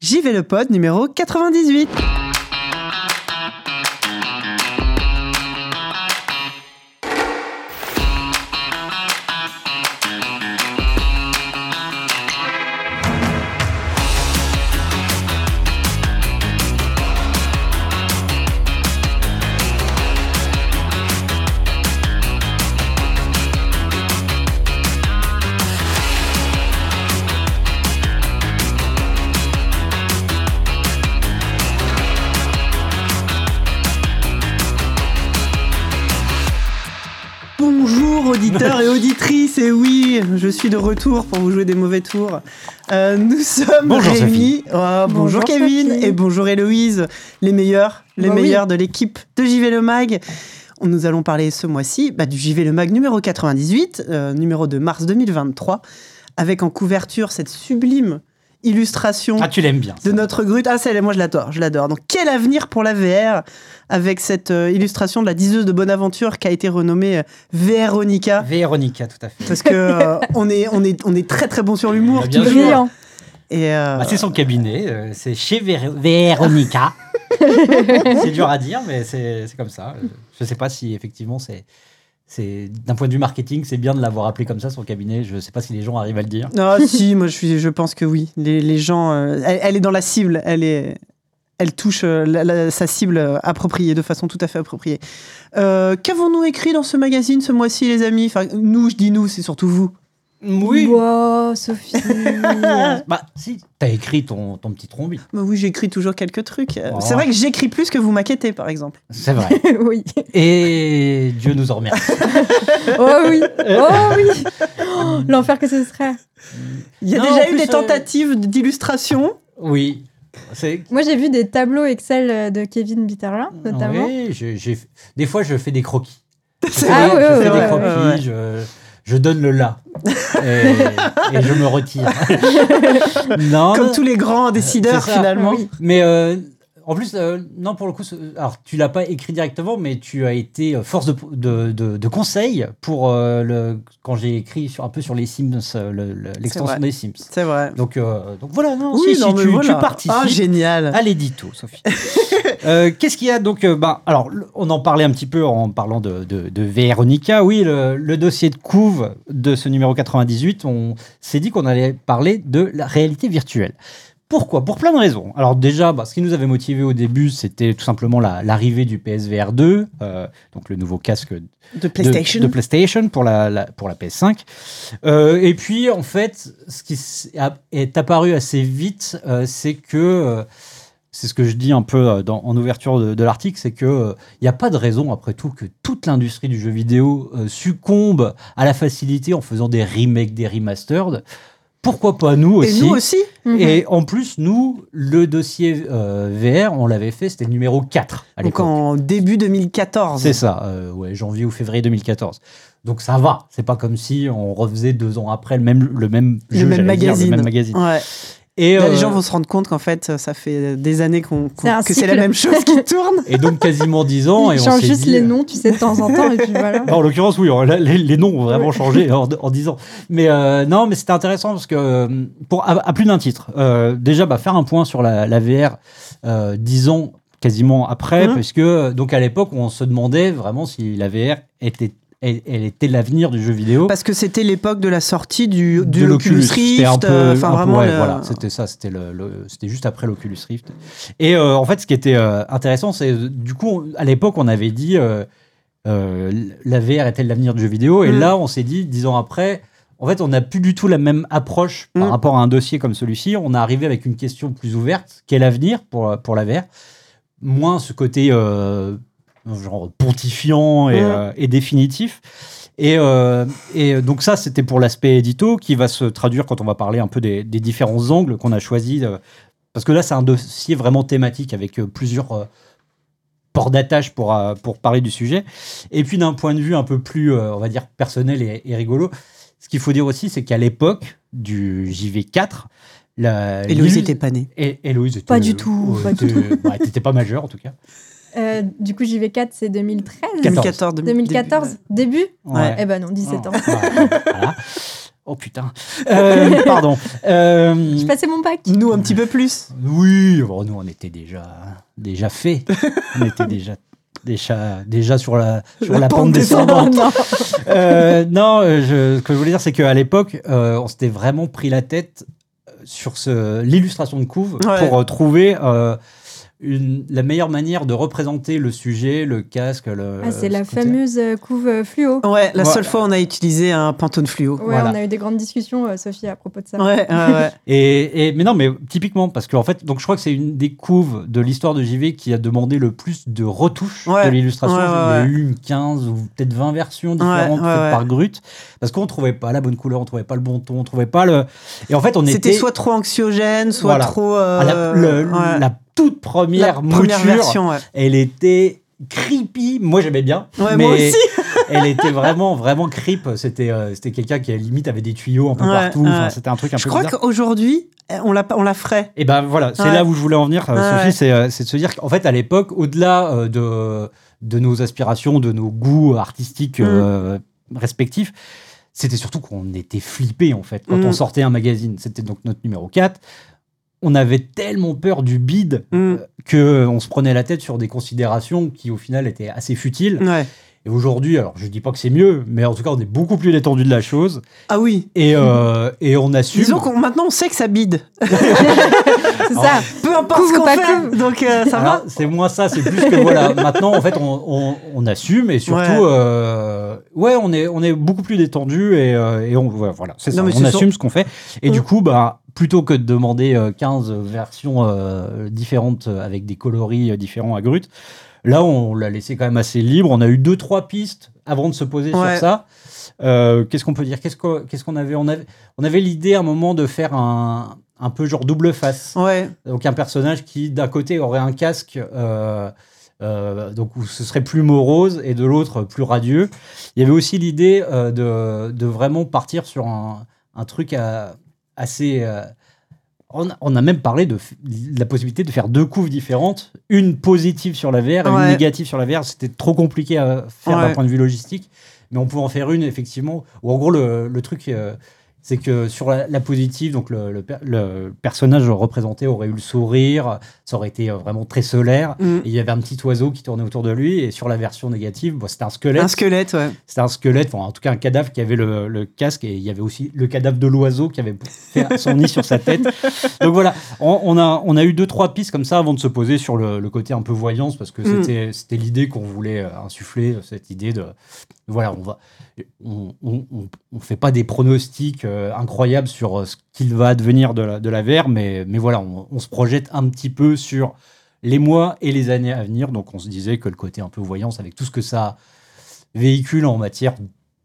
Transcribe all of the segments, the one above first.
J'y vais le pod numéro 98. Je suis de retour pour vous jouer des mauvais tours. Euh, nous sommes Bonjour, réunis. Oh, bonjour, Bonjour, Kevin Sophie. et bonjour Héloïse, les meilleurs, les Bah oui. meilleurs de l'équipe de JV Le Mag. Nous allons parler ce mois-ci bah, du JV Le Mag numéro 98, euh, numéro de mars 2023, avec en couverture cette sublime illustration Ah, tu l'aimes bien. de notre grute. Ah, celle, moi je l'adore, je l'adore. Donc, quel avenir pour la VR avec cette euh, illustration de la diseuse de Bonaventure qui a été renommée euh, Véronica? Véronica, tout à fait. Parce que euh, on, est, on, est, on est très très bon sur l'humour. Bien. Brillant. Et euh, Bah, c'est son cabinet, euh, c'est chez Vé- Véronica. c'est dur à dire, mais c'est c'est comme ça. Je sais pas si effectivement c'est. C'est d'un point de vue marketing, c'est bien de l'avoir appelé comme ça son cabinet. Je sais pas si les gens arrivent à le dire. Ah si, moi je, suis, je pense que oui. Les, gens, euh, elle, est dans la cible, elle, est, elle touche euh, sa cible appropriée, de façon tout à fait appropriée. Euh, Qu'avons-nous écrit dans ce magazine ce mois-ci, les amis? Nous, je dis nous, c'est surtout vous. Oui. Wow, Sophie. Bah si, t'as écrit ton, ton petit trombi. Bah oui, j'écris toujours quelques trucs. Euh, Oh. C'est vrai que j'écris plus que vous maquettez, par exemple. C'est vrai. oui. Et Dieu nous en remercie. Oh oui. Oh oui. Oh, L'enfer que ce serait. Il y a Non, déjà eu plus, des euh, tentatives d'illustration. Oui. C'est Moi, j'ai vu des tableaux Excel euh, de Kevin Bitterlin, notamment. Oui, je- j'ai- des fois je fais des croquis. Ah je ouais, fais ouais, des croquis, ouais, ouais. Je, je donne le là. et, et je me retire. non, Comme tous les grands décideurs, finalement. Oui. mais euh, en plus, euh, non, pour le coup, alors tu l'as pas écrit directement, mais tu as été euh, force de, de, de- de conseil pour euh, le, quand j'ai écrit sur, un peu sur les Sims, le- le- l'extension des Sims. C'est vrai. Donc, donc voilà, non, Oui, si, non, si, tu, voilà. tu participes. Ah, génial. À l'édito, Sophie. Euh, Qu'est-ce qu'il y a donc euh, bah, Alors, on en parlait un petit peu en parlant de, de, de Véronica. Oui, le, le dossier de couve de ce numéro 98, on s'est dit qu'on allait parler de la réalité virtuelle. Pourquoi? Pour plein de raisons. Alors déjà, bah, ce qui nous avait motivé au début, c'était tout simplement la- l'arrivée du PSVR 2, euh, donc le nouveau casque De PlayStation. de, PlayStation pour la, la- pour la PS5. Euh, et puis, en fait, ce qui est apparu assez vite, euh, c'est que, c'est ce que je dis un peu euh, dans- en ouverture de, de l'article, c'est que il n'y a pas de raison, après tout, que toute l'industrie du jeu vidéo euh, succombe à la facilité en faisant des remakes, des remastered. Pourquoi pas nous Et aussi nous aussi Mhm. Et en plus, nous, le dossier euh, VR, on l'avait fait, c'était le numéro 4 à Donc en début 2014. C'est ça, euh, ouais, janvier ou février 2014. Donc ça va, c'est pas comme si on refaisait deux ans après le même, le même Le jeu, même j'allais dire, magazine. le même magazine. Ouais. Et, Là, euh, les gens vont se rendre compte qu'en fait, ça fait des années qu'on, qu'on- que c'est la même chose qui tourne. et donc quasiment dix ans. et Ils on changent s'est juste dit- les noms, tu sais, de temps en temps, et puis voilà. Non, en l'occurrence, oui, là, les, les noms ont vraiment changé en, en 10 ans. Mais euh, non, mais c'était intéressant parce que, euh, pour, à, à plus d'un titre, euh, déjà, bah, faire un point sur la, la VR euh, 10 ans quasiment après, Mhm. parce que, donc à l'époque, on se demandait vraiment si la VR était, elle, elle était l'avenir du jeu vidéo. Parce que c'était l'époque de la sortie du, de du Oculus C'était un Rift. euh, Enfin, vraiment. ouais, le- voilà, c'était ça, c'était le, le- c'était juste après l'Oculus Rift. Et euh, en fait, ce qui était euh, intéressant, c'est du coup, à l'époque, on avait dit euh, la VR était l'avenir du jeu vidéo, et Mm. là, on s'est dit, dix ans après. En fait, on n'a plus du tout la même approche par Mm. rapport à un dossier comme celui-ci. On est arrivé avec une question plus ouverte. Quel avenir pour, pour la VR Moins ce côté genre pontifiant et, Mm. euh, et définitif. Et, euh, et donc ça, c'était pour l'aspect édito qui va se traduire quand on va parler un peu des, des différents angles qu'on a choisis. euh, parce que là, c'est un dossier vraiment thématique avec euh, plusieurs euh, ports d'attache pour, euh, pour parler du sujet. Et puis d'un point de vue un peu plus, euh, on va dire, personnel et, et rigolo, ce qu'il faut dire aussi, c'est qu'à l'époque du JV4, la, Héloïse l'illu- était pas née. Héloïse était, Pas du tout, euh, pas du était- bah, t'étais pas majeur en tout cas. Euh, du coup, JV4, c'est 2013 2014. 2014 Début Ouais. Eh ben non, 17 ans. Ouais, voilà. Oh putain. Euh, pardon. Euh, Je passais mon bac. Nous, un petit peu plus. oui, bon, nous on était déjà déjà fait. On était déjà déjà déjà sur la sur la, La pente pente descendante. non. Euh, non, euh, je- ce que je voulais dire, c'est qu'à l'époque, euh, on s'était vraiment pris la tête sur l'illustration de couve Ouais. pour euh, trouver euh, une, la meilleure manière de représenter le sujet, le casque. Le, Ah, c'est la ce qu'on fameuse euh, couve euh, fluo. Ouais, la Voilà. seule fois on a utilisé un pantone fluo. Ouais, Voilà. on a eu des grandes discussions, euh, Sophie, à propos de ça. Ouais, ouais, ouais. Et, et- mais non, mais typiquement, parce qu'en fait, donc je crois que c'est une des couves de l'histoire de JV qui a demandé le plus de retouches Ouais. de l'illustration. Ouais, ouais, Il y a eu une 15 ou peut-être 20 versions différentes Ouais, faites ouais, ouais. par Grut, parce qu'on trouvait pas la bonne couleur, on trouvait pas le bon ton, on trouvait pas le. Et en fait, on C'était était soit trop anxiogène, soit Voilà. trop. à la, euh, le- ouais. la toute première La mouture. version, ouais. Elle était creepy. Moi, j'aimais bien. Ouais, mais moi aussi. elle était vraiment, vraiment creep. C'était, euh, c'était quelqu'un qui, à la limite, avait des tuyaux un peu Ouais, partout. Enfin. C'était un truc un Je peu crois bizarre. qu'aujourd'hui, on la, on la ferait. Et ben voilà, c'est là où je voulais en venir, euh, Sophie, c'est, euh, c'est de se dire qu'en fait, à l'époque, au-delà euh, de, de nos aspirations, de nos goûts artistiques Mm. euh, respectifs, c'était surtout qu'on était flippés, en fait, quand Mm. on sortait un magazine. C'était donc notre numéro 4. On avait tellement peur du bide Mm. euh, que on se prenait la tête sur des considérations qui, au final, étaient assez futiles. Ouais. Et aujourd'hui, alors, je dis pas que c'est mieux, mais en tout cas, on est beaucoup plus détendu de la chose. Ah oui. Et, euh, et on assume. Disons qu'on maintenant on sait que ça bide. C'est ça. Peu importe ce qu'on fait. Donc euh, ça Alors, va. c'est moins ça, c'est plus que voilà. Maintenant, en fait, on, on, on assume et surtout, Ouais. euh, ouais, on est, on est beaucoup plus détendu et, euh, et on, voilà, c'est ça. Non, On assume sûr. ce qu'on fait. Et Mm. du coup, bah, plutôt que de demander euh, 15 versions euh, différentes euh, avec des coloris euh, différents à Grut, là, on l'a laissé quand même assez libre. On a eu deux, trois pistes avant de se poser Ouais. sur ça. Euh, qu'est-ce qu'on peut dire? Qu'est-ce qu'on avait? On avait, on avait l'idée à un moment de faire un, un peu genre double face. Ouais. Donc un personnage qui d'un côté aurait un casque euh, euh, donc où ce serait plus morose et de l'autre plus radieux. Il y avait aussi l'idée euh, de, de vraiment partir sur un, un truc à- assez... euh, on, a, on a même parlé de, la possibilité de faire deux couves différentes, une positive sur la VR et une négative sur la VR. C'était trop compliqué à faire d'un point de vue logistique, mais on pouvait en faire une effectivement. Ou en gros le, le truc, euh, c'est que sur la, la positive, donc le, le per- le personnage représenté aurait eu le sourire, ça aurait été euh, vraiment très solaire. Mm. Et il y avait un petit oiseau qui tournait autour de lui. Et sur la version négative, bon, c'était un squelette. Un squelette, ouais. C'était un squelette, enfin, en tout cas un cadavre qui avait le, le casque. Et il y avait aussi le cadavre de l'oiseau qui avait fait son nid sur sa tête. Donc voilà, on, on a, on a eu deux, trois pistes comme ça avant de se poser sur le, côté un peu voyance. Parce que Mm. c'était c'était l'idée qu'on voulait euh, insuffler, cette idée de. Voilà, on va. On, on, on- on fait pas des pronostics euh, incroyables sur euh, ce qu'il va advenir de la, de la VR, mais, mais voilà, on, on se projette un petit peu sur les mois et les années à venir. Donc on se disait que le côté un peu voyance, avec tout ce que ça véhicule en matière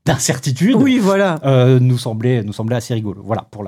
d'incertitude, Oui, voilà. euh, nous, semblait, nous semblait assez rigolo. Voilà pour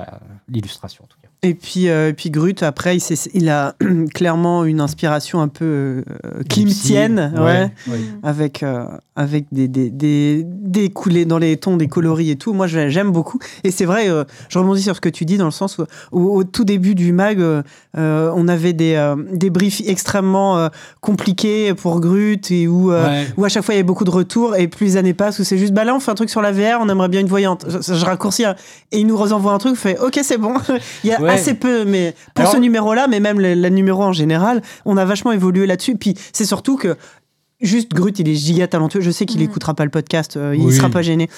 l'illustration en tout cas. Et puis, euh, et puis Grut, après, il, a clairement une inspiration un peu euh, klimtienne, ouais. ouais. avec, euh, avec des, des, des, des coulées dans les tons, des coloris et tout. Moi, j'aime beaucoup. Et c'est vrai, euh, je rebondis sur ce que tu dis dans le sens où, où au tout début du mag, euh, on avait des, des briefs extrêmement compliqués pour Grut et où, Ouais. où à chaque fois il y avait beaucoup de retours. Et plus les années passent, où c'est juste, bah là, on fait un truc sur la VR, on aimerait bien une voyante. Je, je raccourcis. hein. Et il nous envoie un truc, on fait, ok, c'est bon. il y a Ouais. assez peu, mais pour Alors- ce numéro-là, mais même le, le numéro en général, on a vachement évolué là-dessus. Puis c'est surtout que Juste Grut, il est giga talentueux. Je sais qu'il Mm. écoutera pas le podcast, euh, il Oui. sera pas gêné.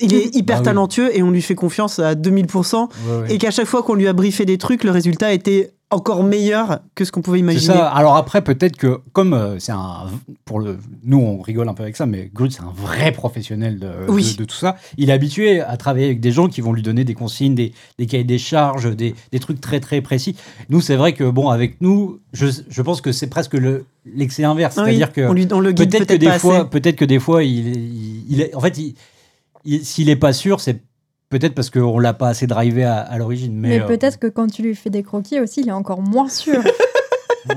Il est hyper Bah oui. talentueux et on lui fait confiance à 2000%. Ouais, ouais. Et qu'à chaque fois qu'on lui a briefé des trucs, le résultat était encore meilleur que ce qu'on pouvait C'est imaginer. ça. Alors après, peut-être que comme euh, c'est un, pour le, nous on rigole un peu avec ça, mais Grut c'est un vrai professionnel de, Oui. de, de tout ça. Il est habitué à travailler avec des gens qui vont lui donner des consignes, des, des cahiers des charges, des, des trucs très très précis. Nous, c'est vrai que bon, avec nous, je, je pense que c'est presque le l'excès inverse, Ah oui, c'est-à-dire que on, lui, on le guide peut-être peut-être que des fois, peut-être que des fois, il, il, il est, en fait, il, il- s'il est pas sûr, c'est peut-être parce qu'on l'a pas assez drivé à, à l'origine. Mais, Mais, euh, peut-être que quand tu lui fais des croquis aussi, il est encore moins sûr.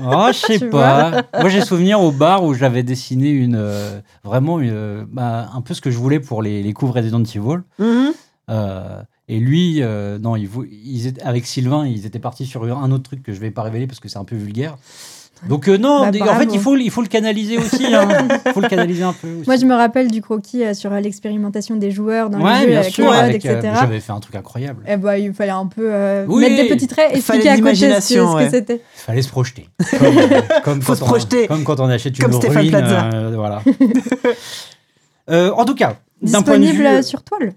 Oh, je sais pas. Moi, j'ai souvenir au bar où j'avais dessiné une euh, vraiment une, euh, bah, un peu ce que je voulais pour les, les couves Resident Evil. Euh, Et lui, euh, non, il, ils étaient- avec Sylvain, ils étaient partis sur un autre truc que je vais pas révéler parce que c'est un peu vulgaire. Donc euh, non, Bah, en fait, il faut, il faut le canaliser aussi. hein. Il faut le canaliser un peu. Aussi. Moi, je me rappelle du croquis euh, sur euh, l'expérimentation des joueurs dans ouais, les jeux bien avec sûr. avec, euh, etc. J'avais fait un truc incroyable. Eh ben, il fallait un peu euh, Oui. mettre des petits traits, Il fallait expliquer à côté ce que, ouais. c'était. Il fallait se projeter. Comme, euh, comme Faut quand se on- projeter. comme quand on achète une Comme Stéphane ruine. Plaza. euh, voilà. Euh, en tout cas, d'un point de Disponible vue. euh, sur toile.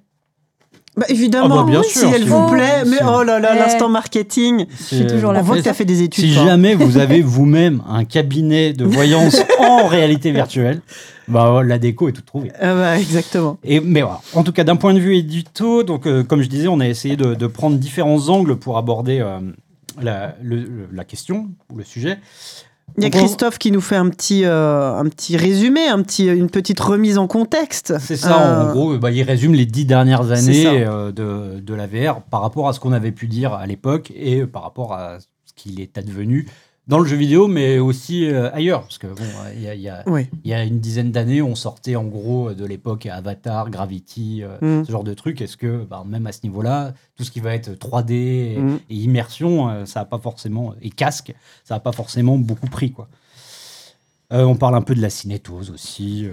Bah, évidemment, Ah bah, bien oui, sûr, si elle vous vous- plaît. Mais oh là là, l'instant marketing. Si, suis toujours là On voit que tu as fait des études. Si toi. jamais vous avez vous-même un cabinet de voyance en réalité virtuelle, bah, la déco est toute trouvée. Ah bah, exactement. Et, mais voilà. En tout cas, d'un point de vue édito, donc, euh, comme je disais, on a essayé de, de prendre différents angles pour aborder euh, la, le- le- la question ou le sujet. Il y a Christophe qui nous fait un petit, euh, un petit résumé, un petit, une petite remise en contexte. C'est ça, Euh, en gros, bah, il résume les dix dernières années euh, de, de la VR par rapport à ce qu'on avait pu dire à l'époque et par rapport à ce qu'il est advenu dans le jeu vidéo, mais aussi euh, ailleurs. Parce que bon, il y a- il y a, Oui. il y a une dizaine d'années, on sortait en gros de l'époque Avatar, Gravity, euh, Mm. ce genre de trucs. Est-ce que bah, même à ce niveau-là, tout ce qui va être 3D et, Mm. et immersion, euh, ça n'a pas forcément et casque, ça n'a pas forcément beaucoup pris quoi. Euh, on parle un peu de la cinétose aussi. euh,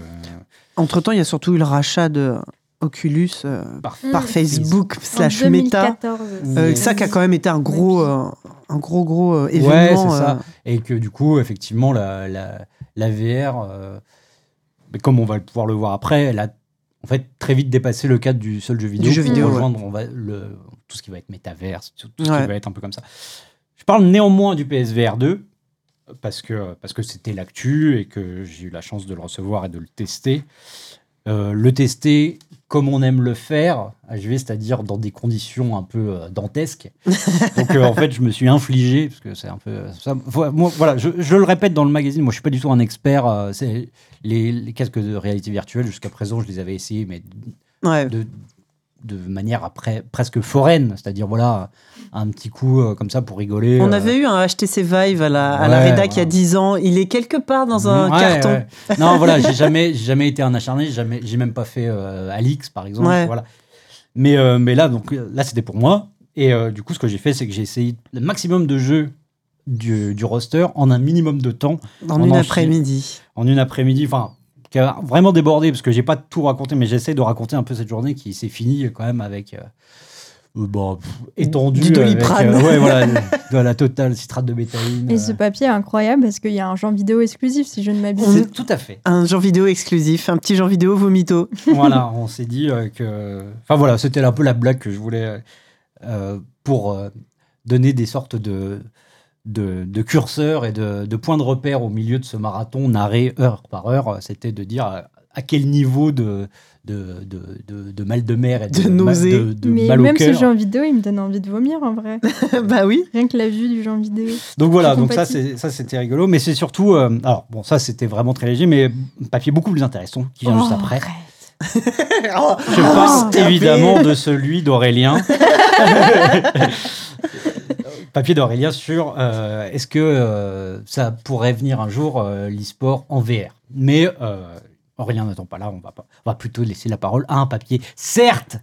Entre-temps, il y a surtout eu le rachat de Oculus euh, par, par Mm. Facebook slash en Meta. 2014. Euh, Mm. ça qui a quand même été un gros, euh, un gros, gros euh, Ouais, événement. ça. Et que du coup, effectivement, la, la, la VR, euh, mais comme on va pouvoir le voir après, elle a en fait très vite dépassé le cadre du seul jeu vidéo. jeu pour vidéo, rejoindre on va, le, tout ce qui va être métaverse, tout, tout ce Ouais. qui va être un peu comme ça. Je parle néanmoins du PSVR 2 parce que parce que c'était l'actu et que j'ai eu la chance de le recevoir et de le tester. Euh, le tester comme on aime le faire, HV, c'est-à-dire dans des conditions un peu euh, dantesques. Donc euh, en fait, je me suis infligé parce que c'est un peu ça. Voilà, moi, voilà, je, je le répète dans le magazine. Moi, je suis pas du tout un expert. euh, les, les casques de réalité virtuelle jusqu'à présent, je les avais essayés, mais ouais. de, de manière après presque foraine, c'est-à-dire voilà un petit coup euh, comme ça pour rigoler. On euh, avait eu un HTC Vive à la, à la Ouais, rédac il y a voilà. 10 ans. Il est quelque part dans un Ouais, carton. ouais. Non, voilà, j'ai jamais, jamais été un acharné, j'ai jamais, j'ai même pas fait euh, Alix par exemple, Ouais. voilà. Mais, mais là, donc là, c'était pour moi. Et du coup, ce que j'ai fait, c'est que j'ai essayé le maximum de jeux du, du roster en un minimum de temps, Dans On une en après-midi. en une après-midi, enfin, qui a vraiment débordé parce que j'ai pas tout raconté, mais j'essaie de raconter un peu cette journée qui s'est finie quand même avec. euh, euh, bon, pff, étendu Du Doliprane. avec, euh, ouais, voilà, de, de la totale citrate de bétaïne. Et euh, ce papier est incroyable parce qu'il y a un genre vidéo exclusif, si je ne m'abuse. tout à fait. Un genre vidéo exclusif, un petit genre vidéo vomito. voilà, on s'est dit euh, que. Enfin voilà, c'était un peu la blague que je voulais euh, pour euh, donner des sortes de, de, de curseurs et de, de points de repère au milieu de ce marathon narré heure par heure. C'était de dire à, à quel niveau de, de, de, de- de mal de mer et de, De ma- nausée. de, de Mais mal au même ce cœur. genre vidéo, il me donne envie de vomir en vrai. bah oui. Rien que la vue du genre vidéo. Donc voilà, donc ça c'était rigolo, mais c'est surtout euh, alors bon ça c'était vraiment très léger, mais un papier beaucoup plus intéressant qui vient juste Oh, après. Oh, Je parle tapé. évidemment de celui d'Aurélien. Papier d'Aurélien sur euh, est-ce que euh, ça pourrait venir un jour euh, l'e-sport en VR. Mais euh, Aurélien n'attend pas là, on va, pas, on va plutôt laisser la parole à un papier, certes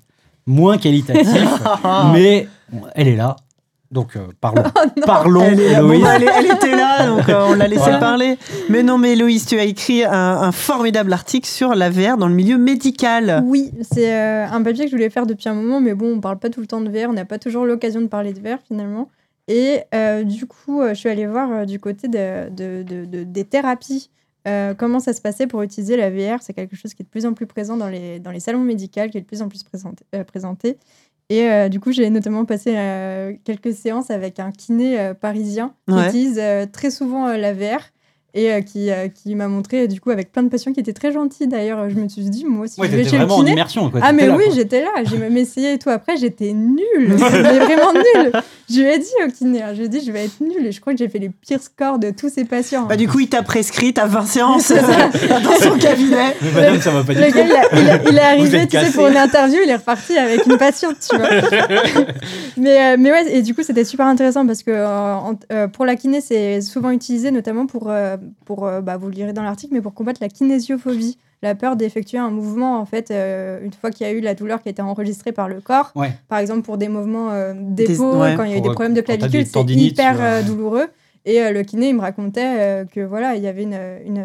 moins qualitatif, mais bon, elle est là. Donc euh, parlons, parlons Elle, est là. Bon, Héloïse. elle, était là, donc euh, on l'a laissé Voilà. parler. Mais non, mais Héloïse, tu as écrit un, un formidable article sur la VR dans le milieu médical. Oui, c'est euh, un papier que je voulais faire depuis un moment, mais bon, on parle pas tout le temps de VR, on n'a pas toujours l'occasion de parler de VR finalement. Et euh, du coup, euh, je suis allée voir euh, du côté de, de- de- de- des thérapies, euh, comment ça se passait pour utiliser la VR. C'est quelque chose qui est de plus en plus présent dans les, dans les salons médicaux, qui est de plus en plus présenté. euh, présenté. Et euh, du coup, j'ai notamment passé quelques séances avec un kiné parisien qui Ouais. utilise très souvent la VR et euh, qui, euh, qui m'a montré, euh, du coup, avec plein de patients qui étaient très gentils d'ailleurs. Je me suis dit, moi, si Ouais, je vais chez le vraiment en kiné, immersion. Quoi. ah mais là, oui, quoi. j'étais là, j'ai même essayé et tout. Après, j'étais nulle, mais vraiment nulle. Je lui ai dit au kiné, hein, je lui ai dit, je vais être nulle. Et je crois que j'ai fait les pires scores de tous ces patients. Bah, du coup, il t'a prescrit, t'as 20 séances dans son cabinet. Mais madame, ça va pas du le tout. gars, il, a- il a- il est arrivé, tu sais, pour une interview, il est reparti avec une patiente, tu vois. mais, euh, mais ouais, et du coup, c'était super intéressant parce que euh, en- euh, pour la kiné, c'est souvent utilisé notamment pour, euh, pour euh, bah, vous le lirez dans l'article, mais pour combattre la kinésiophobie. la peur d'effectuer un mouvement, en fait, euh, une fois qu'il y a eu la douleur qui a été enregistrée par le corps. Ouais. Par exemple, pour des mouvements euh, Des- d'épaule, ouais. quand il y a eu des problèmes de t'as clavicule, c'est hyper euh, douloureux. Et euh, le kiné, il me racontait euh, que voilà, il y avait une, une,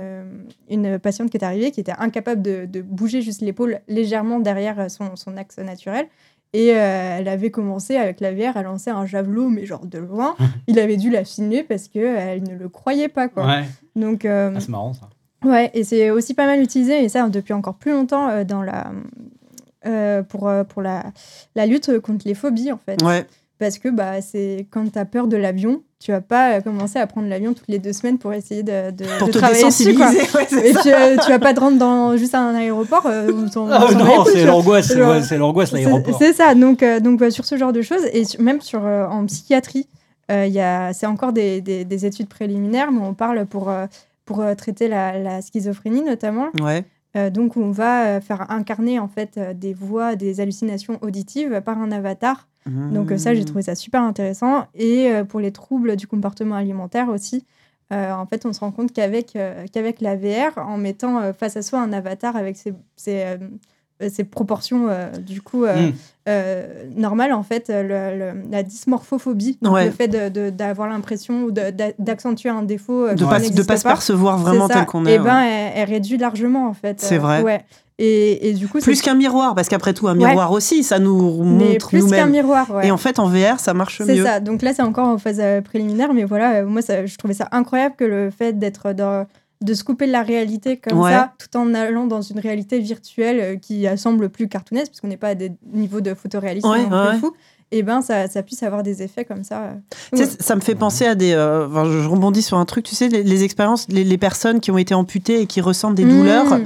une patiente qui est arrivée qui était incapable de, de bouger juste l'épaule légèrement derrière euh, son, son axe naturel. Et euh, elle avait commencé avec la VR à lancer un javelot, mais genre de loin. il avait dû la filmer parce qu'elle ne le croyait pas. Quoi. Ouais. Donc, euh, Ah, c'est marrant ça. Ouais, et c'est aussi pas mal utilisé, et ça depuis encore plus longtemps, euh, dans la, euh, pour, euh, pour la, la lutte contre les phobies, en fait. Ouais. Parce que bah, c'est quand tu as peur de l'avion, tu vas pas euh, commencer à prendre l'avion toutes les deux semaines pour essayer de, de, Pour de te travailler dessus. Quoi. ouais, Et puis, euh, tu vas pas te rendre dans juste un aéroport. euh, où Ah non, c'est l'angoisse, c'est l'angoisse l'aéroport. C'est ça, donc, euh, donc bah, sur ce genre de choses, et sur- même sur, euh, en psychiatrie, il y a- c'est encore des, des- des études préliminaires, mais on parle pour, pour traiter la, la schizophrénie notamment. Ouais. Donc, on va faire incarner en fait des voix, des hallucinations auditives par un avatar. Donc, euh, ça, j'ai trouvé ça super intéressant. Et euh, pour les troubles du comportement alimentaire aussi, euh, en fait, on se rend compte qu'avec euh, qu'avec la VR, en mettant euh, face à soi un avatar avec ses, ses, ses proportions du coup euh, Mm. euh, normales, en fait, le- le- la dysmorphophobie, donc Ouais. le fait d'avoir l'impression ou d'accentuer un défaut De qui pas, de n'existe pas se percevoir vraiment tel qu'on Et est. ben, ouais. elle, elle réduit largement en fait. C'est vrai. Ouais. Et, et du coup, Plus c'est- qu'un miroir, parce qu'après tout, un Ouais. miroir aussi, ça nous montre plus qu'un miroir. Ouais. Et en fait, en VR, ça marche C'est mieux. ça. Donc là, c'est encore en phase euh, préliminaire, mais voilà, euh, moi, ça, je trouvais ça incroyable que le fait d'être dans de se couper de la réalité comme Ouais. ça, tout en allant dans une réalité virtuelle euh, qui semble plus cartoonesque, parce qu'on n'est pas à des niveaux de photoréalisme ouais, ouais. fou, et ben ça, ça puisse avoir des effets comme ça. Tu sais, Ouais. ça me fait penser à des. euh, enfin, je rebondis sur un truc, tu sais, les, les expériences, les, les personnes qui ont été amputées et qui ressentent des Mmh. douleurs. Mm.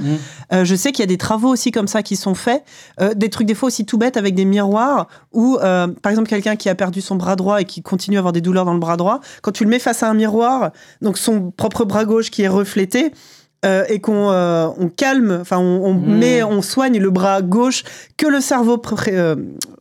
Euh, je sais qu'il y a des travaux aussi comme ça qui sont faits, euh, des trucs des fois aussi tout bêtes avec des miroirs, où euh, par exemple quelqu'un qui a perdu son bras droit et qui continue à avoir des douleurs dans le bras droit, quand tu le mets face à un miroir, donc son propre bras gauche qui est reflété. Euh, et qu'on euh, on calme, enfin on, on Mmh. met, on soigne le bras gauche que le cerveau pré- euh,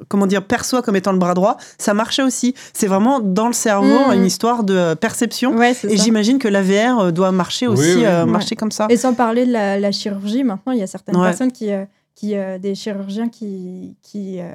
comment dire perçoit comme étant le bras droit, ça marchait aussi. C'est vraiment dans le cerveau Mmh. une histoire de perception. Ouais, Et j'imagine que l'AVR doit marcher Oui, aussi, oui. euh, Ouais. marcher comme ça. Et sans parler de la, la chirurgie, maintenant, il y a certaines Ouais. personnes qui, euh, qui euh, des chirurgiens qui, qui, euh,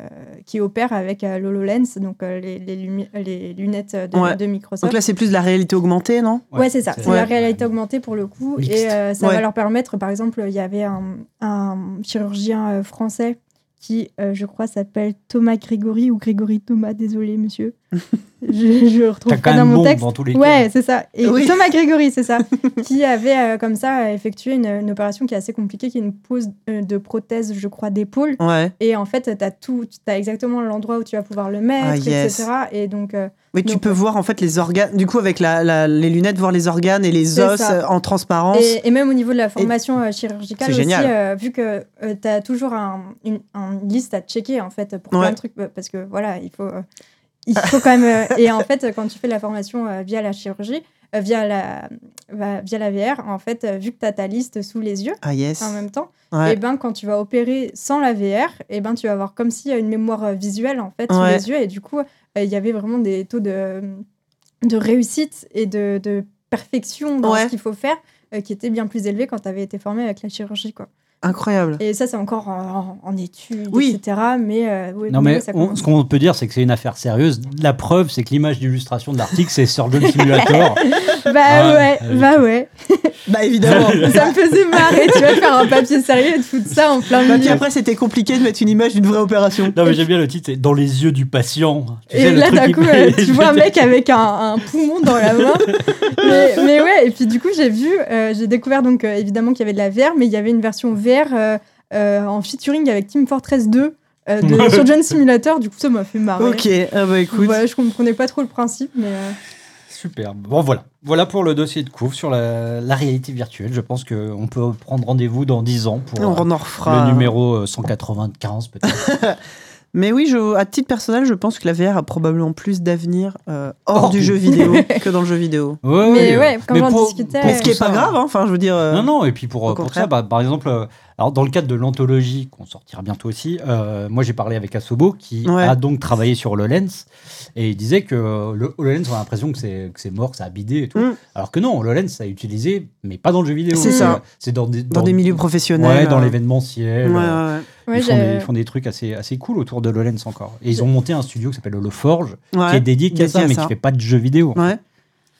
qui opèrent avec euh, l'HoloLens, donc euh, les, les, lunettes de, Ouais. de Microsoft. Donc là, c'est plus de la réalité augmentée, non? Ouais, c'est ça. c'est Ouais. la réalité augmentée pour le coup. Mixte. Et euh, ça Ouais. va leur permettre, par exemple, il y avait un, un chirurgien euh, français qui, euh, je crois, s'appelle Thomas Grégory ou Grégory Thomas, désolé monsieur. je, je retrouve T'as pas quand dans même mon bon texte. dans tous les Ouais, c'est ça. Et Oui. Thomas Grégory, c'est ça. qui avait euh, comme ça effectué une, une opération qui est assez compliquée, qui est une pose euh, de prothèse, je crois, d'épaule. Ouais. Et en fait, tu as tout, tu as exactement l'endroit où tu vas pouvoir le mettre, Ah, yes. etc. Et donc, euh, Oui, tu peux voir en fait les organes, du coup avec la, la- les lunettes, voir les organes et les os ça. euh, en transparence. Et, et même au niveau de la formation euh, chirurgicale aussi, génial. euh, vu que tu as toujours un- une, une liste à checker en fait pour Ouais. plein de trucs, euh, parce que voilà, il faut, euh, il faut quand même. euh, et en fait, quand tu fais la formation euh, via la chirurgie, euh, via, la, via la VR, en fait, vu que tu as ta liste sous les yeux Ah yes. en même temps, Ouais. et ben quand tu vas opérer sans la VR, et ben tu vas avoir comme s'il y a une mémoire visuelle en fait sous Ouais. les yeux, et du coup, il y avait vraiment des taux de, de réussite et de, de perfection dans Ouais. ce qu'il faut faire qui étaient bien plus élevés quand tu avais été formé avec la chirurgie. Quoi. Incroyable. Et ça, c'est encore en, en- en études, Oui. etc. Mais, euh, oui, Non, mais ça on- ce qu'on peut dire, c'est que c'est une affaire sérieuse. La preuve, c'est que l'image d'illustration de l'article, c'est Surgeon Simulator. Bah Ah, ouais, bah ouais. Bah évidemment. ça me faisait marrer, tu vas faire un papier sérieux et te foutre ça en plein Bah, puis milieu. après, c'était compliqué de mettre une image d'une vraie opération. Non, mais j'aime bien le titre, c'est Dans les yeux du patient. Tu Et là, d'un coup, euh, tu vois un mec avec un, un poumon dans la main. mais, mais ouais, et puis du coup, j'ai vu, euh, j'ai découvert donc euh, évidemment qu'il y avait de la VR, mais il y avait une version VR euh, euh, en featuring avec Team Fortress 2 euh, de Surgeon Simulator. Du coup, ça m'a fait marrer. Ok, ah bah écoute. Ouais, je comprenais pas trop le principe, mais euh, Superbe. Bon, voilà. Voilà pour le dossier de couvre sur la, la réalité virtuelle. Je pense qu'on peut prendre rendez-vous dans 10 ans pour on euh, en refera. le numéro euh, 195, peut-être. Mais oui, je, à titre personnel, je pense que la VR a probablement plus d'avenir euh, hors Hors du jeu vidéo que dans le jeu vidéo. Ouais, Mais euh, ouais, comme mais j'en discutais- pour Mais ce qui est pas grave, hein, enfin, je veux dire. euh, Non, non, et puis pour, pour ça, bah, par exemple, euh, Alors, dans le cadre de l'anthologie qu'on sortira bientôt aussi, euh, moi j'ai parlé avec Asobo qui Ouais. a donc travaillé sur HoloLens et il disait que le HoloLens, on a l'impression que c'est que c'est mort, que ça a bidé et tout. Mm. Alors que non, HoloLens, ça a utilisé, mais pas dans le jeu vidéo. C'est ça. C'est dans des, Dans des milieux professionnels. Ouais, dans euh, l'événementiel. Ouais, ouais, euh, ouais. Ouais, ils, font des, ils font des trucs assez, assez cool autour de HoloLens encore. Et ils ont monté un studio qui s'appelle HoloForge, qui est dédié qu'à ça, mais ça. qui fait pas de jeux vidéo. Ouais.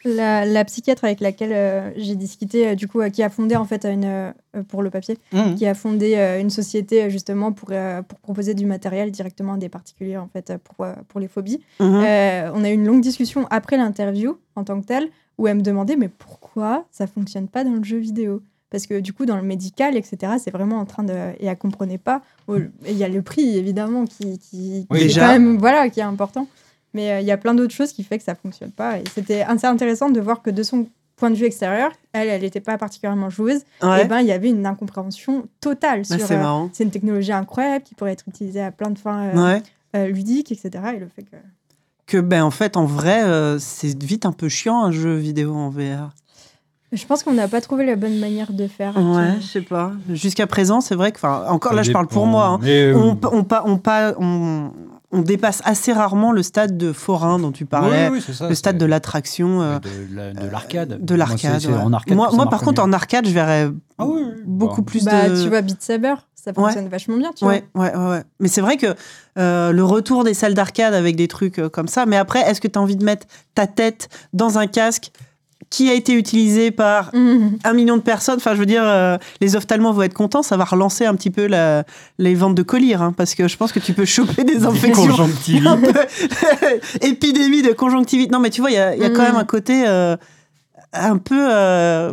La, la psychiatre avec laquelle euh, j'ai discuté, euh, du coup, euh, qui a fondé en fait une, pour le papier, Mhm. qui a fondé une société justement pour, pour proposer du matériel directement à des particuliers en fait pour, pour les phobies. Euh, on a eu une longue discussion après l'interview en tant que telle où elle me demandait mais pourquoi ça fonctionne pas dans le jeu vidéo? Parce que du coup dans le médical etc c'est vraiment en train de et elle comprenait pas et il y a le prix évidemment qui, qui, Oui, qui est déjà. quand même voilà qui est important mais euh, il y a plein d'autres choses qui fait que ça fonctionne pas et c'était assez intéressant de voir que de son point de vue extérieur elle elle n'était pas particulièrement joueuse Ouais. et ben il y avait une incompréhension totale Ouais, sur c'est euh, marrant. c'est une technologie incroyable qui pourrait être utilisée à plein de fins euh, Ouais. euh, ludiques etc et le fait que Que, ben, en fait, en vrai, euh, c'est vite un peu chiant un jeu vidéo en VR. Je pense qu'on n'a pas trouvé la bonne manière de faire. Ouais, je sais pas. Jusqu'à présent, c'est vrai que, enfin, encore Ça là, je parle pour moi. hein. Euh, On, on, on, on, on dépasse assez rarement le stade de forain dont tu parlais, oui, oui, c'est ça, le stade de l'attraction. euh, de la- de l'arcade. de l'arcade. Moi, ouais. arcade par contre, mieux. en arcade, je verrais Ah oui, oui. beaucoup plus bah, de. tu vois Beat Saber, ça fonctionne vachement bien, tu Ouais, ouais, ouais, ouais. Mais c'est vrai que euh, le retour des salles d'arcade avec des trucs euh, comme ça. Mais après, est-ce que tu as envie de mettre ta tête dans un casque qui a été utilisé par. Mhm. un million de personnes Enfin, je veux dire, euh, les ophtalmos vont être contents. Ça va relancer un petit peu la- les ventes de colis, hein, parce que je pense que tu peux choper des infections. Conjonctivite. épidémie de conjonctivite. Non, mais tu vois, il y a, il y a quand Mm. même un côté euh, un peu euh,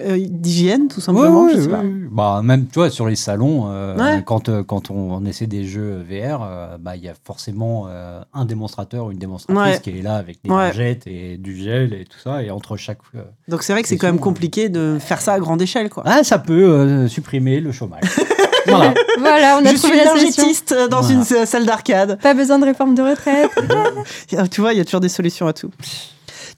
euh, d'hygiène, tout simplement. ouais, je sais ouais, pas. ouais. Bah, même, tu vois, sur les salons, euh, Ouais. quand, euh, quand on, on essaie des jeux VR, euh, bah, il y a forcément euh, un démonstrateur ou une démonstratrice Ouais. qui est là avec des Ouais. lingettes et du gel et tout ça. Et entre chaque. euh, Donc c'est vrai que c'est quand même compliqué de faire ça à grande échelle, quoi. Ah, ça peut euh, supprimer le chômage. voilà. Voilà, on a je trouvé suis la dans Voilà. une salle d'arcade. Pas besoin de réforme de retraite. Tu vois, il y a toujours des solutions à tout.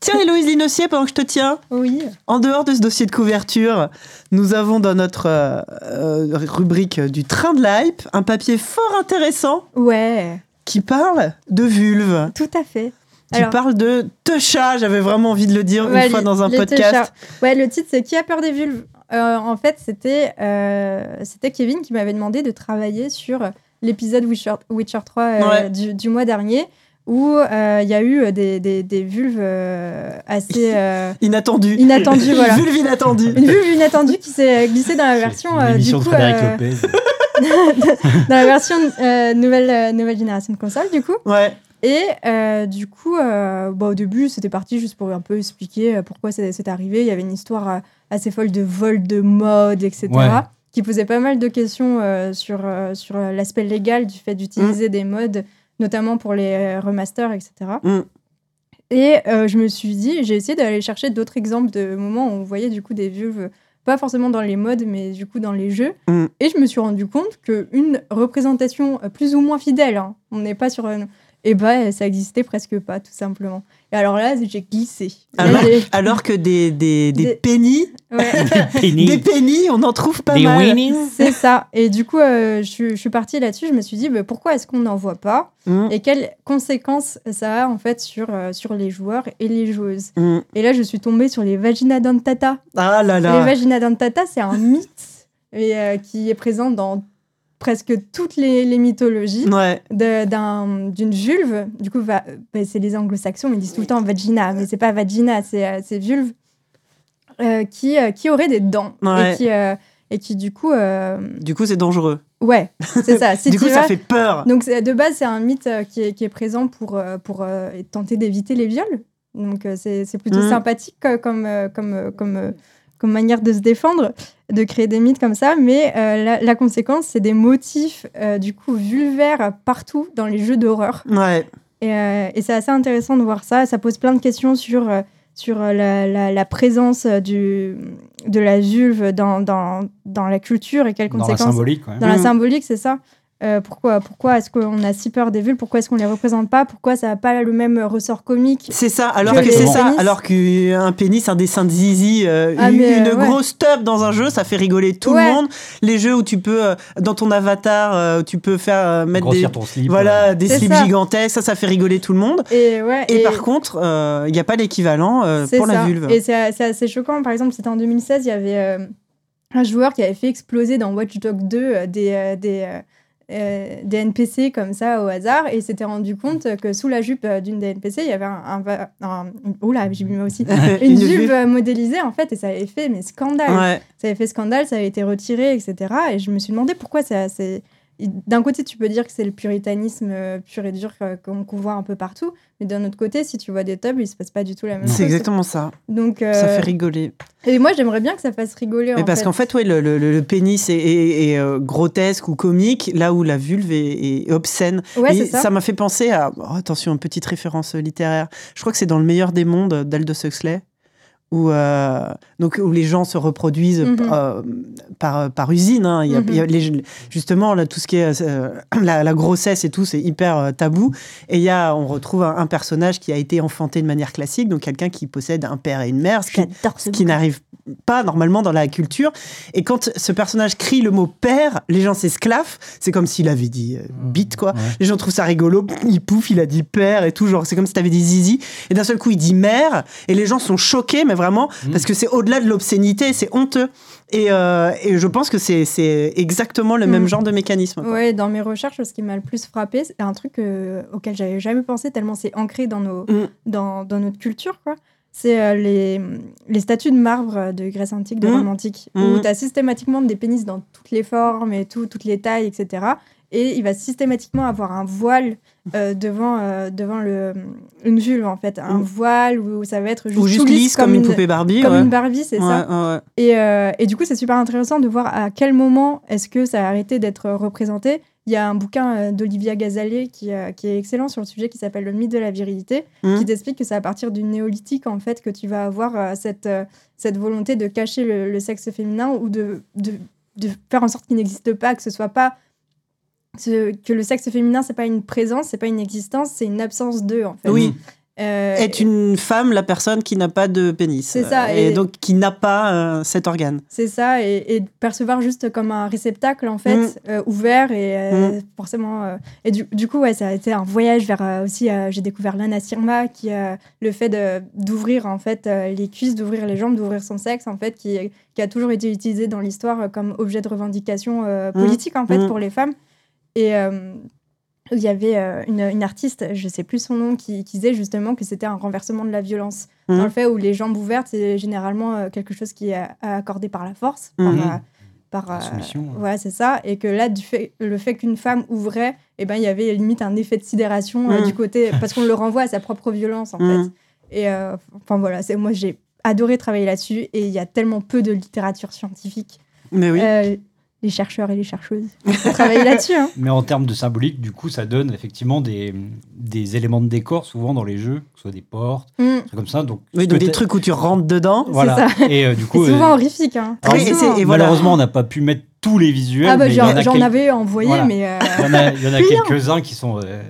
Tiens, Héloïse Linossier, pendant que je te tiens, oui. en dehors de ce dossier de couverture, nous avons dans notre euh, euh, rubrique du train de l'hype un papier fort intéressant Ouais, qui parle de vulve, tout à fait. qui Alors- parle de techa. J'avais vraiment envie de le dire Ouais, une fois les- dans un podcast. Ouais, le titre c'est Qui a peur des vulves? Euh, En fait, c'était euh, c'était Kevin qui m'avait demandé de travailler sur l'épisode Witcher, Witcher 3 euh, Ouais. du, du mois dernier où euh, il y a eu des, des, des vulves euh, assez euh, Inattendu. inattendues. voilà. Vulve inattendue. Une vulve inattendue qui s'est glissée dans la version Une euh, du coup, euh, dans la version euh, nouvelle euh, nouvelle génération de console du coup. Ouais. Et euh, du coup, euh, bah, au début, c'était parti juste pour un peu expliquer euh, pourquoi c'est arrivé. Il y avait une histoire euh, assez folle de vol de mode, etc. Ouais. qui posait pas mal de questions euh, sur, euh, sur euh, l'aspect légal du fait d'utiliser des modes, notamment pour les euh, remasters, etc. Mm. Et euh, je me suis dit, j'ai essayé d'aller chercher d'autres exemples de moments où on voyait du coup des vulves, pas forcément dans les modes, mais du coup dans les jeux. Mm. Et je me suis rendu compte qu'une représentation euh, plus ou moins fidèle, hein, on n'est pas sur une... Et bah, ça existait presque pas, tout simplement. Et alors là, j'ai glissé. Alors, que des, des, des Des- pennies, Ouais. Des pennies, on en trouve pas Des mal. C'est ça. Et du coup, euh, je, suis- je suis partie là-dessus. Je me suis dit, bah, pourquoi est-ce qu'on n'en voit pas Mm. Et quelles conséquences ça a en fait sur, euh, sur les joueurs et les joueuses Mm. Et là, je suis tombée sur les vagina dentata. Ah là Les là. vagina dentata, c'est un mythe et, euh, qui est présent dans presque toutes les, les mythologies Ouais. d'une vulve. Du coup, bah, c'est les anglo-saxons, ils disent tout le temps vagina, mais c'est pas vagina, c'est c'est vulve. Euh, qui, euh, qui aurait des dents Ouais. et, qui, euh, et qui, du coup, euh, Du coup, c'est dangereux. ouais, c'est ça. Si du coup, ça fait peur. Donc, de base, c'est un mythe qui est, qui est présent pour, pour tenter d'éviter les viols. Donc, c'est plutôt Mhm. sympathique comme, comme, comme, comme manière de se défendre, de créer des mythes comme ça. Mais la, la conséquence, c'est des motifs, du coup, vulvaires partout dans les jeux d'horreur. Ouais. Et, et c'est assez intéressant de voir ça. Ça pose plein de questions sur, sur euh, la, la- la présence euh, du, de la vulve dans, dans, dans la culture et quelles Dans la conséquences symbolique, quand même. dans la Mm. symbolique, c'est ça. Euh, pourquoi pourquoi est-ce qu'on a si peur des vulves? Pourquoi est-ce qu'on les représente pas? Pourquoi ça n'a pas le même ressort comique C'est ça, alors Que c'est ça, alors qu'un pénis, un dessin de zizi, euh, Ah, une, mais, une euh, ouais. grosse tub dans un jeu, ça fait rigoler tout Ouais. le monde. Les jeux où tu peux, euh, dans ton avatar, euh, tu peux faire euh, mettre des, Grossir slip. voilà, euh, des slips ça. gigantesques, ça, ça fait rigoler tout le monde. Et, ouais, Et, par contre, euh, il n'y a pas l'équivalent euh, pour la vulve. Et c'est assez choquant. Par exemple, c'était en 2016, il y avait euh, un joueur qui avait fait exploser dans Watch Dogs 2 euh, des, euh, des, euh, des NPC comme ça au hasard et s'était rendu compte que sous la jupe euh, d'une des NPC, il y avait un. oula, j'ai mis moi aussi. Une, vulve euh, modélisée en fait et ça avait fait mais scandale. Ouais. Ça avait fait scandale, ça avait été retiré, etc. Et je me suis demandé pourquoi ça. c'est- D'un côté, tu peux dire que c'est le puritanisme euh, pur et dur euh, qu'on voit un peu partout, mais d'un autre côté, si tu vois des tubs, il se passe pas du tout la même chose. C'est exactement ça. Donc, euh, Ça fait rigoler. et moi, j'aimerais bien que ça fasse rigoler. Mais en parce qu'en fait, ouais, le, le- le- le pénis est, est- est, euh, grotesque ou comique, là où la vulve est, est obscène. ouais, Et ça. m'a fait penser à. oh, attention, une petite référence littéraire. Je crois que c'est dans Le meilleur des mondes d'Aldous Huxley. Où, euh, donc, où les gens se reproduisent Mhm. euh, par, par usine. hein. Il y a- il y a les- justement, là, tout ce qui est euh, la, la grossesse et tout, c'est hyper euh, tabou. Et il y a, on retrouve un, un personnage qui a été enfanté de manière classique, donc quelqu'un qui possède un père et une mère, ce qui, ce n'arrive pas normalement dans la culture. Et quand ce personnage crie le mot père, les gens s'esclaffent. C'est comme s'il avait dit euh, bite, quoi. Ouais. Les gens trouvent ça rigolo. Il pouffe, il a dit père et tout. Genre, c'est comme si t'avais dit zizi. Et d'un seul coup, il dit mère. Et les gens sont choqués, mais vraiment, Mm. parce que c'est au-delà de l'obscénité, c'est honteux. Et, euh, et je pense que c'est c'est exactement le Mm. même genre de mécanisme. Ouais, dans mes recherches, ce qui m'a le plus frappé, c'est un truc euh, auquel j'avais jamais pensé, tellement c'est ancré dans, nos, Mm. dans, dans notre culture, quoi. C'est euh, les, les statues de marbre de Grèce antique, de Mm. Rome antique, Mm. où tu as systématiquement des pénis dans toutes les formes et tout, toutes les tailles, etc. Et il va systématiquement avoir un voile euh, devant, euh, devant le, une vulve, en fait. Un voile où ça va être juste, Ou juste lisse comme, une poupée Barbie. comme ouais. une Barbie, c'est ça. Ouais, ouais, ouais. Et, euh, et du coup, c'est super intéressant de voir à quel moment est-ce que ça a arrêté d'être représenté. Il y a un bouquin d'Olivia Gazalet qui, qui est excellent sur le sujet qui s'appelle Le mythe de la virilité, Mhm. qui t'explique que c'est à partir du néolithique en fait que tu vas avoir cette, cette volonté de cacher le, le sexe féminin ou de, de, de faire en sorte qu'il n'existe pas, que ce soit pas que le sexe féminin c'est pas une présence, c'est pas une existence, c'est une absence d'eux en fait. Oui. Euh, Est une femme la personne qui n'a pas de pénis. C'est ça, Euh, Et, et- donc qui n'a pas euh, cet organe. C'est ça, et, et percevoir juste comme un réceptacle, en fait, Mm. euh, ouvert, et euh, forcément... et du, du coup, ouais, ça a été un voyage vers aussi... J'ai découvert l'Anna Sirma, qui le fait d'ouvrir, en fait, les cuisses, d'ouvrir les jambes, d'ouvrir son sexe, en fait, qui, qui a toujours été utilisé dans l'histoire comme objet de revendication euh, politique, en fait, Mm. pour les femmes. Et... euh, il y avait euh, une, une artiste, je sais plus son nom, qui, qui disait justement que c'était un renversement de la violence. Dans le fait où les jambes ouvertes, c'est généralement euh, quelque chose qui est accordé par la force, par, euh, par La euh, soumission, ouais. ouais, c'est ça. Et que là, du fait, le fait qu'une femme ouvrait, eh ben, il y avait limite un effet de sidération du côté, parce qu'on le renvoie à sa propre violence, en fait. Et enfin voilà, c'est moi j'ai adoré travailler là-dessus, et il y a tellement peu de littérature scientifique. Mais oui. Euh, les chercheurs et les chercheuses, il faut travailler là-dessus. Hein. Mais en termes de symbolique, du coup, ça donne effectivement des, des éléments de décor, souvent dans les jeux, que ce soit des portes, Mm. des trucs comme ça. Donc, oui, donc des trucs où tu rentres dedans. Voilà. ça. Et euh, du coup, C'est souvent euh, horrifique. Hein. alors, Oui, et Très c'est- souvent. et voilà. malheureusement, on n'a pas pu mettre tous les visuels. Ah bah en j'en quel- avais envoyé, Voilà. mais euh, Il y en a, quelques-uns qui sont. euh,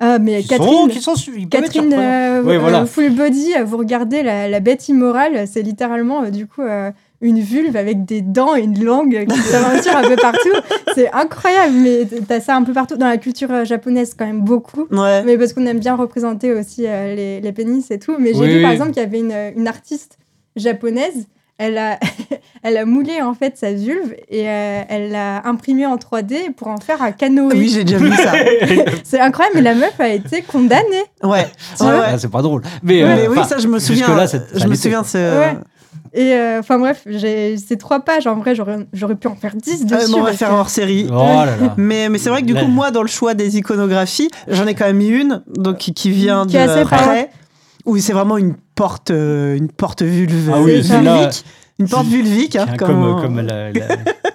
ah mais qui Catherine, sont, qui sont su- ils peuvent être Catherine euh, euh, voilà. full body, euh, vous regardez la, la bête immorale, c'est littéralement euh, du coup euh, une vulve avec des dents et une langue qui s'aventure un peu partout. C'est incroyable, mais t'as ça un peu partout dans la culture euh, japonaise quand même beaucoup. Ouais. Mais parce qu'on aime bien représenter aussi euh, les, les pénis et tout. Mais j'ai Oui, vu par exemple qu'il y avait une, une artiste japonaise. Elle a, elle a moulé en fait sa vulve et euh, elle l'a imprimée en 3D pour en faire un canoë. Oui, j'ai déjà vu ça. C'est incroyable, mais la meuf a été condamnée. Ouais. Ah, c'est pas drôle. Mais, Ouais, euh, mais oui, ça, je me souviens. jusque-là, ça- ça je me souviens de ce. Et euh, enfin bref, j'ai ces trois pages. En vrai, j'aurais pu en faire 10 Ah, dessus. mais on va faire que- hors série. Oh là là. Mais, mais c'est vrai que du Là- coup, moi, dans le choix des iconographies, j'en ai quand même mis une donc, qui, qui vient Qui de près, où c'est vraiment une porte, euh, une porte vulve, Ah oui, euh, vulvique. Une porte vulvique. hein, comme, comme, on- comme la, la-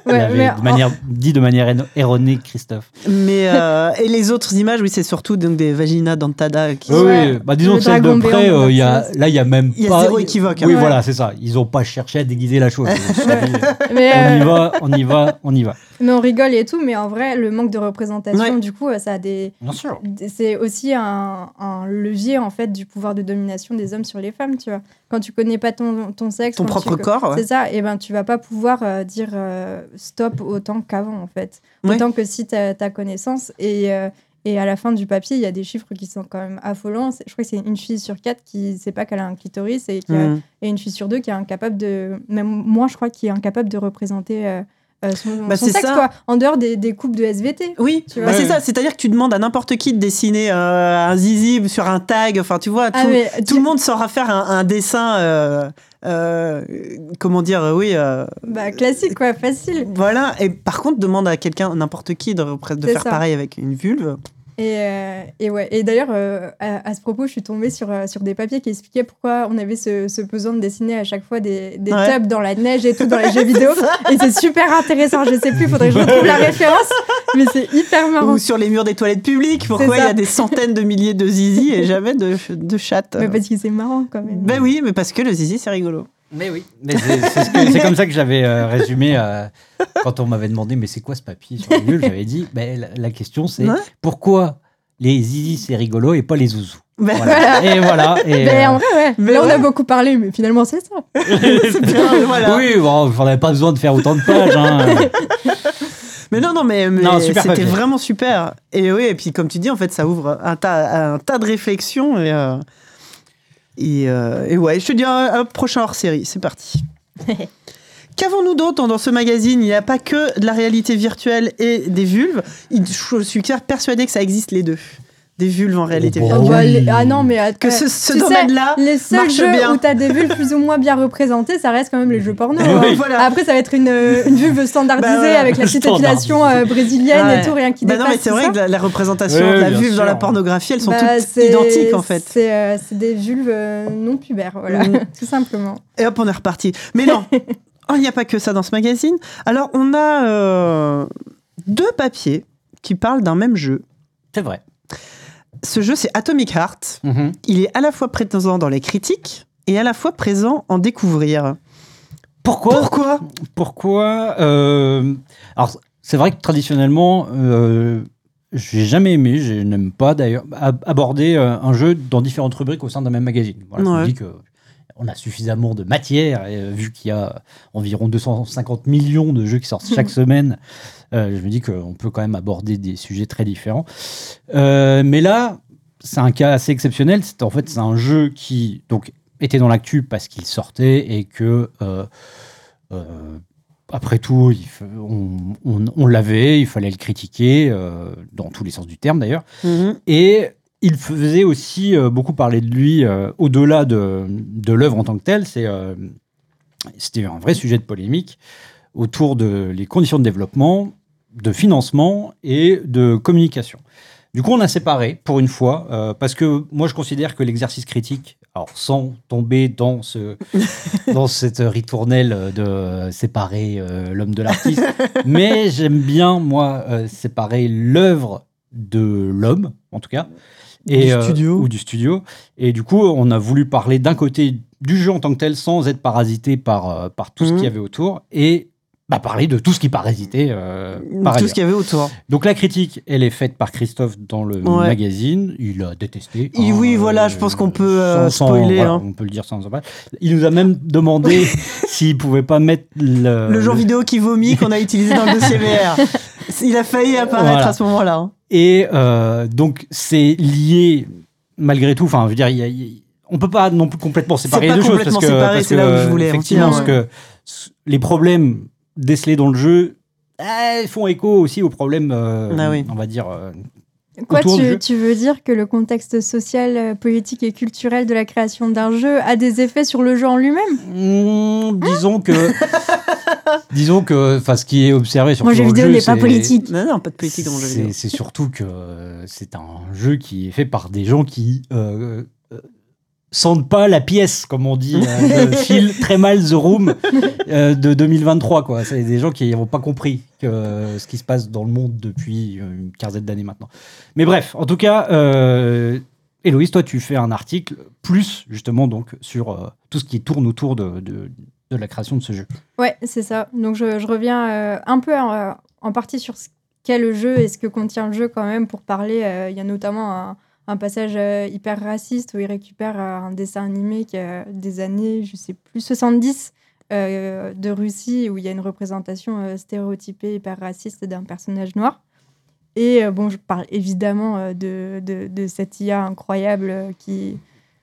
Il Ouais, avait mais de manière, dit de manière erro- erronée, Christophe. Mais euh, et les autres images, oui, c'est surtout donc des vaginas dentada qui Oui, Ouais. oui. Bah, disons que celle de près, euh, y a, là, il y a même Il y a pas. zéro équivoque, Oui, hein. voilà, c'est ça. Ils ont pas cherché à déguiser la chose. Mais, on y euh, va, on y va, on y va. Mais on rigole et tout, mais en vrai, le manque de représentation, Ouais. du coup, euh, ça a des. Bien sûr. C'est aussi un, un levier en fait du pouvoir de domination des hommes sur les femmes, tu vois. Quand tu connais pas ton, ton sexe, ton propre tu- corps. ouais. C'est ça, et ben tu vas pas pouvoir euh, dire euh, stop autant qu'avant en fait. Ouais. Autant que si tu as connaissance. Et, euh, et à la fin du papier, il y a des chiffres qui sont quand même affolants. Je crois que c'est une fille sur quatre qui sait pas qu'elle a un clitoris et, qui a- Mm. et une fille sur deux qui est incapable de. Même moi, je crois, qui est incapable de représenter euh, euh, son, Bah, son c'est sexe, ça. quoi. En dehors des, des coupes de SVT. Oui, Tu bah, vois. c'est Ouais. ça. C'est-à-dire que tu demandes à n'importe qui de dessiner euh, un zizi sur un tag. Enfin, tu vois, tout, Ah, mais tout tu- le monde saura faire un, un dessin. euh, euh, comment dire Oui. euh, Bah, classique, quoi, facile. voilà. Et par contre, demande à quelqu'un, n'importe qui, de, C'est faire ça. pareil avec une vulve. Et, euh, et ouais. Et d'ailleurs, euh, à, à ce propos, je suis tombée sur, euh, sur des papiers qui expliquaient pourquoi on avait ce, ce besoin de dessiner à chaque fois des, des Ouais. tubs dans la neige et tout dans les jeux vidéo. Et c'est super intéressant. Je sais plus, faudrait que je retrouve la référence. Mais c'est hyper marrant. Ou sur les murs des toilettes publiques. Pourquoi il y a des centaines de milliers de zizi et jamais de, de chattes Mais parce que c'est marrant quand même. Ben oui, mais parce que le zizi, c'est rigolo. Mais oui. Mais c'est ce comme ça que j'avais euh, résumé euh, quand on m'avait demandé mais c'est quoi ce papier sur vulves J'avais dit ben, la, la question c'est Ouais. pourquoi les zizi c'est rigolo et pas les zouzous? Ben, Voilà. Et voilà. Et, Mais euh, en vrai, ouais. mais Là, on ouais. a beaucoup parlé, mais finalement, c'est ça. c'est bien, voilà. Oui, bon, on n'avait pas besoin de faire autant de pages. hein. Mais non, non, mais, c'était vraiment super. Et oui, et puis comme tu dis, en fait, ça ouvre un tas, un tas de réflexions. Et, euh, et, euh, et ouais, je te dis un, un prochain hors série, c'est parti. Qu'avons-nous d'autre dans ce magazine? Il n'y a pas que de la réalité virtuelle et des vulves. Je suis persuadée que ça existe les deux. Des vulves en réalité Oh, virtuelle. bah, les- ah non, mais att- Que ce, euh, ce domaine-là. Les seuls marche jeux bien. où t'as des vulves plus ou moins bien représentées, ça reste quand même les jeux porno. hein. Oui. Voilà. Après, ça va être une, une vulve standardisée Bah, avec la petite épilation euh, brésilienne Ouais. et tout, rien qui Bah dépasse. non, mais c'est vrai ça. que la, la représentation de la vulve dans la pornographie, elles sont Bah, toutes identiques en fait. C'est euh, des vulves euh, non pubères, voilà, Mm. tout simplement. Et hop, on est reparti. Mais non, oh, il n'y a pas que ça dans ce magazine. Alors, on a euh, deux papiers qui parlent d'un même jeu. C'est vrai. Ce jeu, c'est Atomic Heart. Mhm. Il est à la fois présent dans les critiques et à la fois présent en découvrir. Pourquoi Pourquoi? Pourquoi euh, Alors, c'est vrai que traditionnellement, euh, j'ai jamais aimé, je n'aime pas d'ailleurs, ab- aborder euh, un jeu dans différentes rubriques au sein d'un même magazine. Voilà, Je Ouais. me dis que on a suffisamment de matière, et, euh, vu qu'il y a environ 250 millions de jeux qui sortent chaque semaine. Euh, je me dis qu'on peut quand même aborder des sujets très différents. Euh, mais là, c'est un cas assez exceptionnel. C'est en fait c'est un jeu qui donc était dans l'actu parce qu'il sortait et que euh, après tout, on, on- on l'avait, il fallait le critiquer euh, dans tous les sens du terme d'ailleurs. Mhm. Et il faisait aussi euh, beaucoup parler de lui euh, au-delà de, de l'œuvre en tant que telle. C'est, c'était un vrai sujet de polémique autour de les conditions de développement, de financement et de communication. Du coup, on a séparé pour une fois, euh, parce que moi, je considère que l'exercice critique, alors sans tomber dans, ce, dans cette ritournelle de séparer euh, l'homme de l'artiste, mais j'aime bien, moi, euh, séparer l'œuvre de l'homme, en tout cas. Du euh, studio. ou du studio. Et du coup, on a voulu parler d'un côté du jeu en tant que tel sans être parasité par, par tout ce Mhm. qu'il y avait autour et bah, parler de tout ce qui parasitait euh, par Tout ailleurs. ce qu'il y avait autour. Donc la critique, elle est faite par Christophe dans le Ouais. magazine. Il a détesté. Et hein, oui, euh, voilà, je pense qu'on peut, euh, sans- sans- spoiler, voilà, hein. On peut le dire sans en parler. Il nous a même demandé s'il pouvait pas mettre le, le jeu vidéo qui vomit qu'on a utilisé dans le dossier VR. Il a failli apparaître Voilà. à ce moment-là. hein. Et euh, donc, c'est lié, malgré tout, enfin, je veux dire, il y a- y a- on peut pas non plus complètement séparer les deux choses. Parce que, c'est là où je voulais en Effectivement, venir, parce que les problèmes décelés dans le jeu eh, font écho aussi aux problèmes, euh, Ah oui. on va dire. euh, Quoi, tu, tu veux dire que le contexte social, euh, politique et culturel de la création d'un jeu a des effets sur le jeu en lui-même? Hmm, disons que. disons que, enfin, ce qui est observé sur Mon jeu le vidéo jeu, n'est pas politique. Non, non, pas de politique dans mon jeu vidéo. C'est surtout que c'est un jeu qui est fait par des gens qui sentent pas la pièce, comme on dit. euh, file très mal The Room euh, de 2023. quoi. C'est des gens qui n'ont pas compris que, euh, ce qui se passe dans le monde depuis euh, une quinzaine d'années maintenant. Mais bref, en tout cas, euh, Héloïse, toi, tu fais un article plus justement donc sur euh, tout ce qui tourne autour de, de- de la création de ce jeu. Ouais, c'est ça. Donc je, je reviens euh, un peu en, en partie sur ce qu'est le jeu et ce que contient le jeu quand même pour parler. euh, Il y a notamment un, un passage euh, hyper raciste où il récupère euh, un dessin animé qui a des années, je sais plus, 70 euh, de Russie où il y a une représentation euh, stéréotypée hyper raciste d'un personnage noir. Et euh, bon, je parle évidemment de, de, de cette IA incroyable qui...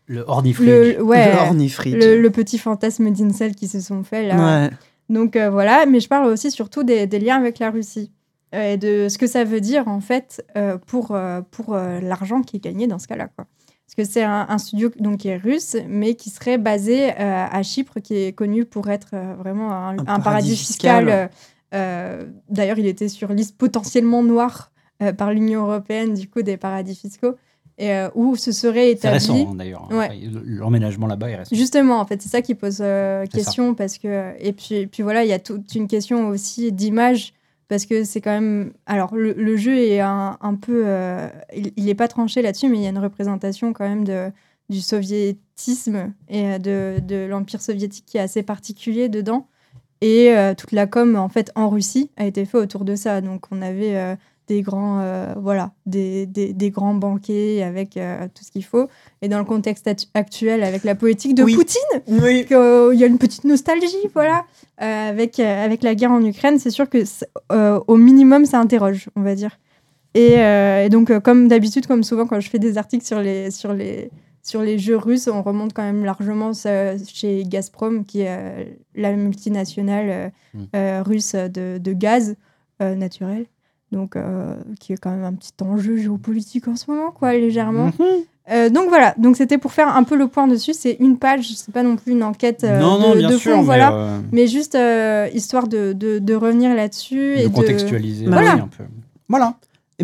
Le Ornifrige. Le, ouais, Le ornifrige. le, le petit fantasme d'Incel qui se sont faits là. Ouais. Donc voilà, mais je parle aussi surtout des, des liens avec la Russie et de ce que ça veut dire en fait euh, pour, euh, pour euh, l'argent qui est gagné dans ce cas-là. Quoi. Parce que c'est un, un studio donc, qui est russe, mais qui serait basé euh, à Chypre, qui est connu pour être euh, vraiment un, un paradis, paradis fiscal. fiscal. euh, euh, D'ailleurs, il était sur liste potentiellement noire euh, par l'Union européenne, du coup, des paradis fiscaux, et euh, où ce serait C'est établi. récent hein, d'ailleurs. Ouais. L'emménagement là-bas est récent. Justement, en fait, c'est ça qui pose euh, C'est ça. question parce que et puis puis voilà, il y a toute une question aussi d'image parce que c'est quand même alors le, jeu est un, peu euh, il, il est pas tranché là-dessus, mais il y a une représentation quand même de du soviétisme et euh, de, de l'empire soviétique qui est assez particulier dedans et euh, toute la com en fait en Russie a été fait autour de ça. Donc on avait des grands euh, voilà des, des, des grands banquets avec euh, tout ce qu'il faut et dans le contexte actu- actuel avec la politique de Oui. Poutine Oui. qu'il y a une petite nostalgie, voilà. Euh, avec, euh, avec la guerre en Ukraine, c'est sûr que euh, au minimum, ça interroge, on va dire. Et, euh, et donc, euh, comme d'habitude, comme souvent quand je fais des articles sur les, sur les, sur les jeux russes, on remonte quand même largement chez Gazprom, qui est euh, la multinationale euh, Mm. euh, russe de, de gaz euh, naturel. Donc, euh, qui est quand même un petit enjeu géopolitique en ce moment, quoi, légèrement. Mhm. Euh, donc voilà, donc c'était pour faire un peu le point dessus. C'est une page, c'est pas non plus une enquête euh, non, non, de, de sûr, fond, mais, voilà. euh, Mais juste histoire de, de, de revenir là-dessus de et contextualiser Bah aussi Voilà. un peu. Voilà.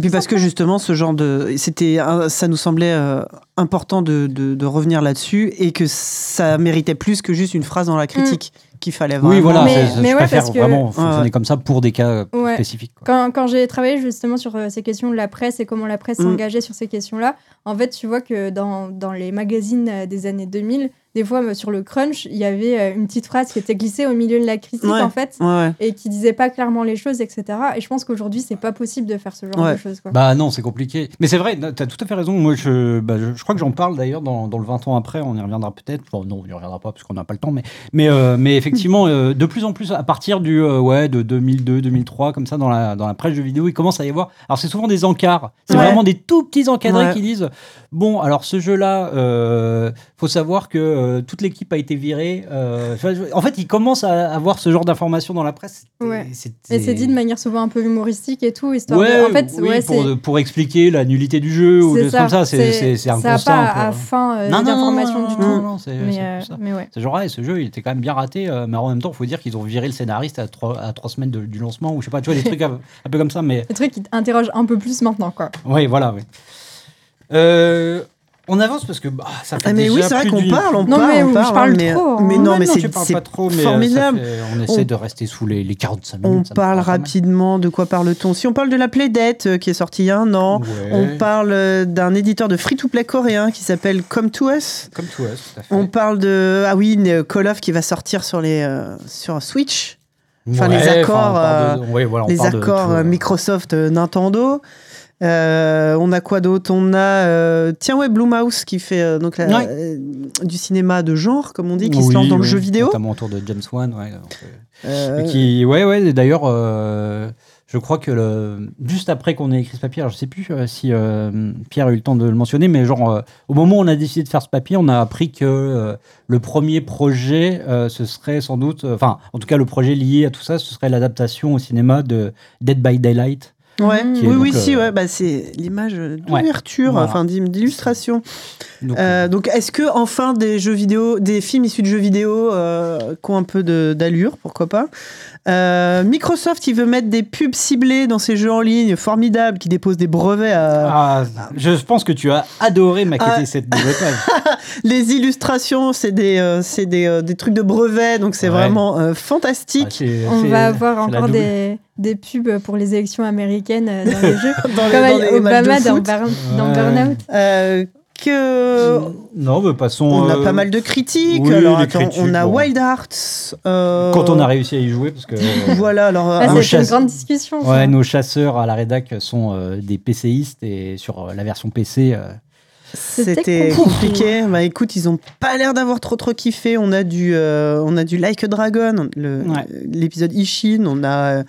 Et puis parce que justement, ce genre de, c'était, ça nous semblait euh, important de, de, de revenir là-dessus et que ça méritait plus que juste une phrase dans la critique qu'il fallait vraiment. Oui, voilà, Mais- c'est- c'est- mais je ouais, préfère parce que- vraiment fonctionner Ouais. comme ça pour des cas Ouais. spécifiques. quoi. Quand, quand j'ai travaillé justement sur euh, ces questions de la presse et comment la presse Mm. s'engageait sur ces questions-là, en fait, tu vois que dans, dans les magazines euh, des années 2000, des fois euh, sur le crunch, il y avait euh, une petite phrase qui était glissée au milieu de la critique, Ouais. en fait, Ouais, ouais. et qui disait pas clairement les choses, etc. Et je pense qu'aujourd'hui, c'est pas possible de faire ce genre Ouais. de choses. Quoi. Bah non, c'est compliqué. Mais c'est vrai, tu as tout à fait raison. Moi, je, bah, je, je crois que j'en parle d'ailleurs dans, dans le 20 ans après, on y reviendra peut-être. Bon, non, on y reviendra pas parce qu'on n'a pas le temps, mais, mais, euh, mais effectivement, euh, de plus en plus, à partir du euh, ouais, de 2002, 2003, comme ça, dans la, dans la presse jeux vidéo, il commence à y avoir. Alors, c'est souvent des encarts. C'est Ouais. vraiment des tout petits encadrés Ouais. qui disent Bon, alors ce jeu-là, euh, faut savoir que euh, toute l'équipe a été virée. euh, en fait, ils commencent à avoir ce genre d'informations dans la presse. Ouais. Et c'est dit de manière souvent un peu humoristique et tout, histoire Ouais, de... En fait, oui, ouais, pour, pour expliquer la nullité du jeu ou des trucs comme ça, c'est un ça a constat. pas à fin euh, non, non, non, d'information non, du tout. non, non, c'est mais, c'est euh, pour ça. mais ouais. C'est genre, ouais, ce jeu, il était quand même bien raté, mais en même temps, il faut dire qu'ils ont viré le scénariste à trois, à trois semaines de- du lancement, ou je sais pas, tu vois, des trucs un, un peu comme ça, mais Le truc qui t'interroge un peu plus maintenant, quoi. oui, voilà, oui. Euh, on avance parce que bah, ça fait Ah, mais déjà oui, c'est vrai qu'on d'une- parle, on Non, parle, mais on je parle, parle mais, trop, hein. mais non, mais c'est pas trop, mais euh, formidable. fait- on essaie On- de rester sous les, les 45 On minutes. me parle rapidement de quoi parle-t-on Si on parle de la Playdate euh, qui est sortie il y a un an, Ouais. on parle euh, d'un éditeur de free-to-play coréen qui s'appelle Come to Us. Tout à fait. On parle de ah oui une Call of qui va sortir sur les euh, sur Switch. enfin, les accords, on parle de- ouais, voilà, on les parle de accords tout, Microsoft Nintendo. Euh, on a quoi d'autre? On a euh, tiens ouais Blumhouse qui fait euh, donc la- Ouais. du cinéma de genre comme on dit qui se lance dans le jeu vidéo. Notamment autour de James Wan, ouais. qui, ouais, ouais, d'ailleurs, je crois que le, juste après qu'on ait écrit ce papier, alors je sais plus si Pierre a eu le temps de le mentionner, mais genre, au moment où on a décidé de faire ce papier, on a appris que le premier projet, ce serait sans doute, enfin, en tout cas, le projet lié à tout ça, ce serait l'adaptation au cinéma de Dead by Daylight. Ouais. Oui, oui, si, euh, ouais, bah, c'est l'image d'ouverture, Voilà. enfin d'illustration. Donc, Euh, donc, est-ce que enfin des jeux vidéo, des films issus de jeux vidéo euh, qui ont un peu d'allure, pourquoi pas? Euh, Microsoft, il veut mettre des pubs ciblées dans ses jeux en ligne, formidables, qui déposent des brevets à. ah, je pense que tu as adoré maqueter Ah. cette nouvelle page. Les illustrations, c'est des, euh, c'est des, euh, des trucs de brevets, donc c'est Ouais. vraiment euh, Ah, fantastique. c'est- On c'est- va avoir encore des, des pubs pour les élections américaines dans les jeux. Dans Comme les Obama dans, Ouais. Burnout. Euh, que Non, mais passons. on a euh, pas mal de critiques. oui, alors les attends, critiques, on a bon. Wild Hearts. euh, Quand on a réussi à y jouer, parce que. Voilà, alors. Ah, euh, nos c'est une chasse- grande discussion. Ouais, nos chasseurs à la rédac sont euh, des PCistes et sur euh, la version PC. euh, C'était compliqué. Bah écoute, ils ont pas l'air d'avoir trop trop kiffé. On a du, euh, on a du Like a Dragon, Ouais. l'épisode Ishin. On a euh,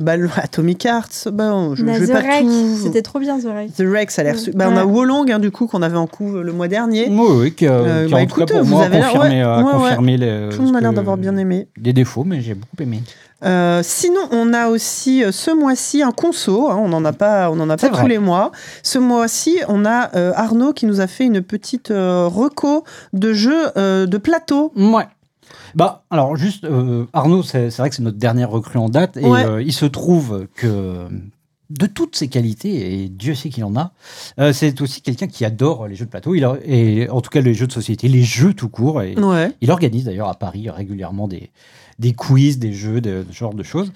bah, le Atomic Hearts. Bah, on- je, je vais The pas tout. C'était trop bien, The Wreck. The Wreck, ça a l'air. Su- Bah, on a Ouais. Wolong hein, du coup qu'on avait en couve le mois dernier. Oui, oui, qui, a- Euh, qui bah, en tout cas écoute, pour vous moi avez confirmé, ouais, euh, ouais, ouais. confirmé les- Tout le monde a l'air d'avoir bien aimé. Des défauts, mais j'ai beaucoup aimé. Euh, sinon, on a aussi euh, ce mois-ci un conso. hein, on n'en a pas, on en a pas tous les mois. Ce mois-ci, on a euh, Arnaud qui nous a fait une petite euh, reco de jeux euh, de plateau. Ouais. Bah, alors, juste, euh, Arnaud, c'est vrai que c'est notre dernière recrue en date, et Ouais. euh, il se trouve que de toutes ses qualités, et Dieu sait qu'il en a, euh, c'est aussi quelqu'un qui adore les jeux de plateau, il a- et en tout cas les jeux de société, les jeux tout court, et Ouais. il organise d'ailleurs à Paris régulièrement des, des quiz, des jeux, de, ce genre de choses.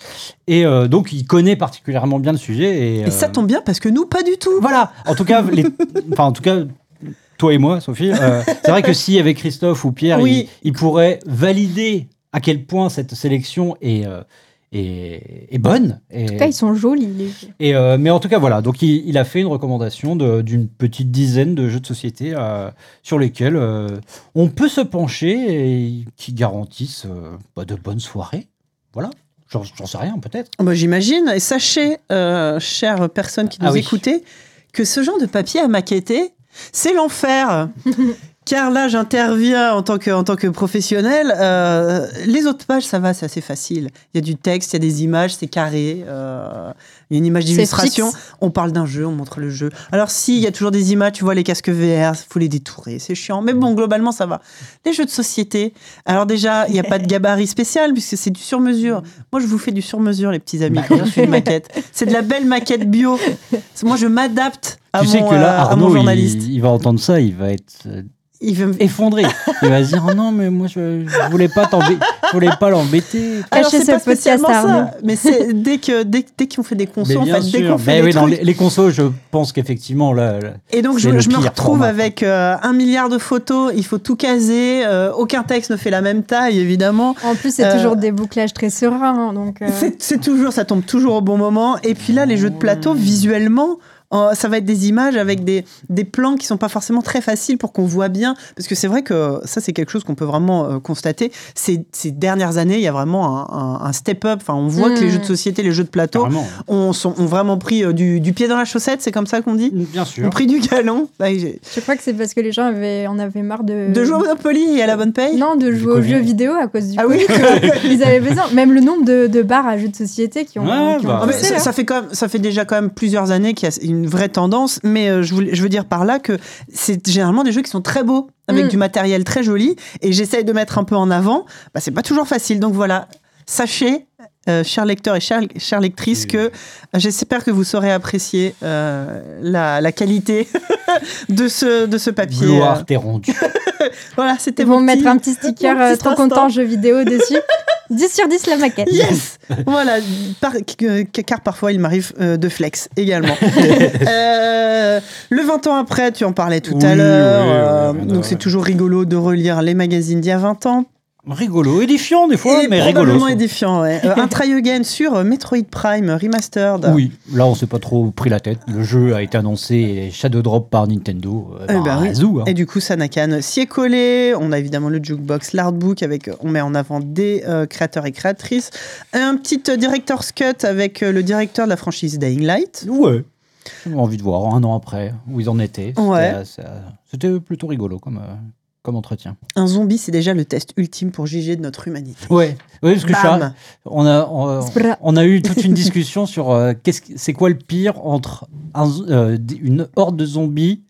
Et euh, donc, il connaît particulièrement bien le sujet. Et, Et ça euh, tombe bien parce que nous, pas du tout. Voilà. En tout cas, les... enfin, en tout cas, toi et moi, Sophie, euh, c'est vrai que si avec Christophe ou Pierre, Oui. ils, ils pourraient valider à quel point cette sélection est, euh, est, est bonne. Et, En tout cas, ils sont jolis, les jeux. et, euh, mais en tout cas, voilà. Donc, il, il a fait une recommandation d'une petite dizaine de jeux de société euh, sur lesquels euh, on peut se pencher et qui garantissent euh, bah, de bonnes soirées. Voilà. J'en j'en sais rien, peut-être. Bah, J'imagine. Et sachez, euh, chères personnes qui nous Ah oui. écoutez, que ce genre de papier à maqueter, c'est l'enfer. Car là, j'interviens en tant que, en tant que professionnel. Euh, les autres pages, ça va, c'est assez facile. Il y a du texte, il y a des images, c'est carré. euh, il y a une image d'illustration. On parle d'un jeu, on montre le jeu. Alors si, il y a toujours des images, tu vois les casques VR, faut les détourer, c'est chiant. Mais bon, globalement, ça va. Les jeux de société, alors déjà, il n'y a pas de gabarit spécial puisque c'est du sur-mesure. Moi, je vous fais du sur-mesure, les petits amis, Bah, quand je fais une maquette. C'est de la belle maquette bio. Moi, je m'adapte à, tu mon, sais que là, euh, Arnaud, journaliste. il, il va entendre ça, il va être euh, Il veut me- effondré. Il va se dire oh non mais moi je, je voulais pas t'embêter, je voulais pas l'embêter. Alors, c'est ce pas spécialement ça, Arnaud. mais c'est dès que dès, dès qu'on fait des consos, en bien fait, dès sûr. qu'on fait Mais des oui, dans trucs, les, les consos, je pense qu'effectivement là, là, Et donc, je, C'est le je me retrouve format. avec euh, un milliard de photos, il faut tout caser, euh, aucun texte ne fait la même taille, évidemment. En plus, c'est Euh, toujours des bouclages très sereins. hein, donc, euh, C'est- toujours, ça tombe toujours au bon moment. Et puis là, les jeux de plateau, visuellement, ça va être des images avec des, des plans qui sont pas forcément très faciles pour qu'on voit bien. Parce que c'est vrai que ça, c'est quelque chose qu'on peut vraiment euh, constater. Ces, ces dernières années, il y a vraiment un, un- un step-up. Enfin, on voit Mm. que les jeux de société, les jeux de plateau, ont, sont- ont vraiment pris euh, du, du pied dans la chaussette, c'est comme ça qu'on dit Bien Ont sûr. pris du galon. Bah, Je crois que c'est parce que les gens avaient, en avaient marre de. De jouer au Monopoly et à la bonne paye Non, de Du jouer aux Covid. jeux vidéo à cause du Ah oui Ils avaient besoin. Même le nombre de, de bars à jeux de société qui ont. Ouais, qui ont bah. Ah, poussé, ça, fait quand même, ça fait déjà quand même plusieurs années qu'il y a une vraie tendance, mais euh, je, voulais- je veux dire par là que c'est généralement des jeux qui sont très beaux, avec Mm. du matériel très joli, et j'essaye de mettre un peu en avant. Bah, c'est pas toujours facile, donc voilà. Sachez, euh, chers lecteurs et chères, chères lectrices, Oui. que euh, j'espère que vous saurez apprécier euh, la, la qualité de ce, de ce papier. Gloire t'es rendu. voilà, c'était Ils vont mettre un petit sticker petit trop instant. content jeux vidéo dessus. 10 sur 10 la maquette. Yes Voilà, par- car parfois il m'arrive euh, de flex également. Euh, le 20 ans après, tu en parlais tout à l'heure, oui, oui, oui, donc c'est toujours rigolo de relire les magazines d'il y a 20 ans. Rigolo, édifiant des fois, Et mais rigolo. édifiant, ouais. Euh, un try again sur euh, Metroid Prime Remastered. Oui, là on s'est pas trop pris la tête. Le jeu a été annoncé et Shadow Drop par Nintendo. Euh, Eh bah, ben oui. hein. Et du coup, Sanakan s'y est collé. On a évidemment le jukebox, l'artbook, avec, on met en avant des euh, créateurs et créatrices. Un petit euh, director's cut avec euh, le directeur de la franchise Dying Light. Ouais. J'ai envie de voir un an après où ils en étaient. C'était, Ouais. euh, ça- C'était plutôt rigolo comme. Comme entretien. Un zombie, c'est déjà le test ultime pour juger de notre humanité. Ouais, ouais parce que je suis Bam. on a on, a eu toute une discussion sur euh, qu'est-ce que- c'est quoi le pire entre un euh, une horde de zombies,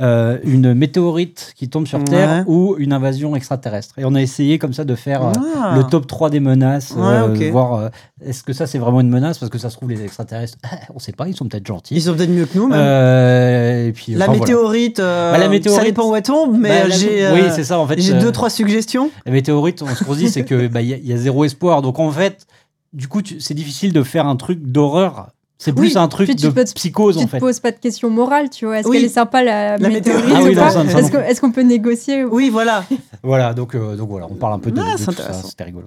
euh, une météorite qui tombe sur Ouais. Terre ou une invasion extraterrestre. Et on a essayé comme ça de faire euh, Ah. le top 3 des menaces, Ouais, euh, voir est-ce que ça c'est vraiment une menace? Parce que ça se trouve les extraterrestres, on sait pas, ils sont peut-être gentils. Ils sont peut-être mieux que nous, même. Et puis, la, enfin, voilà. météorite, euh, Bah, la météorite- ça dépend où elle tombe, mais Bah, j'ai oui, c'est ça en fait. j'ai deux, trois suggestions. La météorite, on- ce qu'on se dit, c'est que bah, il y, a- il y a zéro espoir. Donc en fait, du coup, c'est difficile de faire un truc d'horreur. C'est plus Oui, un truc tu de te- psychose Tu en te fait. poses pas de questions morales, tu vois. Est-ce Oui. qu'elle est sympa la, La météorite météorite, Ah oui, Est-ce qu'on est-ce qu'on peut négocier ou- Oui, voilà. Voilà, donc, euh, donc voilà, on parle un peu de, Ah, de c'est tout ça, c'était rigolo.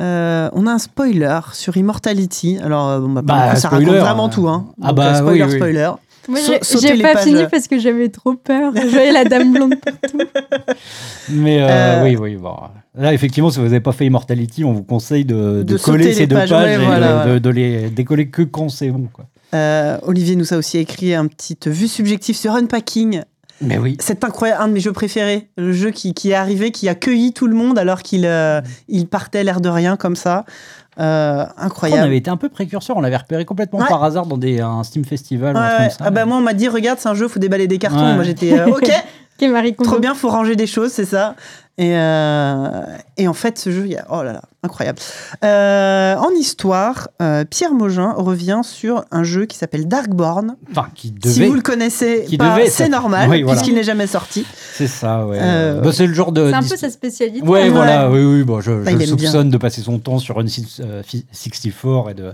Euh, on a un spoiler sur Immortality. Alors, euh, bon, bah, Bah, ça spoiler, raconte vraiment euh, tout. Hein. ah Donc, bah, spoiler, oui, oui. spoiler. Moi, Sa- j'ai- pas pages. fini parce que j'avais trop peur. Je voyais la dame blonde partout. Mais euh, Euh, oui, oui, bon. Là, effectivement, si vous n'avez pas fait Immortality, on vous conseille de, de De coller ces deux pages, pages, ouais, et de- voilà, de, ouais. de les décoller que quand c'est bon. Quoi. Euh, Olivier nous a aussi écrit un petit vue subjective sur Unpacking. Mais oui. C'est incroyable, un de mes jeux préférés. Le jeu qui, qui est arrivé, qui a cueilli tout le monde alors qu'il euh, il partait l'air de rien comme ça. Euh, On incroyable. avait été un peu précurseur, on l'avait repéré complètement Ouais. par hasard dans des, un Steam Festival. ou un Ouais, truc ouais. comme ça. Ah bah moi on m'a dit regarde c'est un jeu faut déballer des cartons Ouais. moi j'étais euh, ok Marie trop bien faut ranger des choses c'est ça et, euh, et en fait ce jeu il y a- oh là là incroyable Euh, en histoire euh, Pierre Mogin revient sur un jeu qui s'appelle Darkborn Enfin, qui devait. si vous le connaissez pas c'est normal Oui, voilà. puisqu'il n'est jamais sorti C'est ça, ouais. Euh, Bah, c'est le genre de. C'est un peu sa spécialité. Ouais, Ouais. voilà, oui, oui. Bon, je, Bah, je bien. soupçonne de passer son temps sur une six- euh, fi- 64 et de,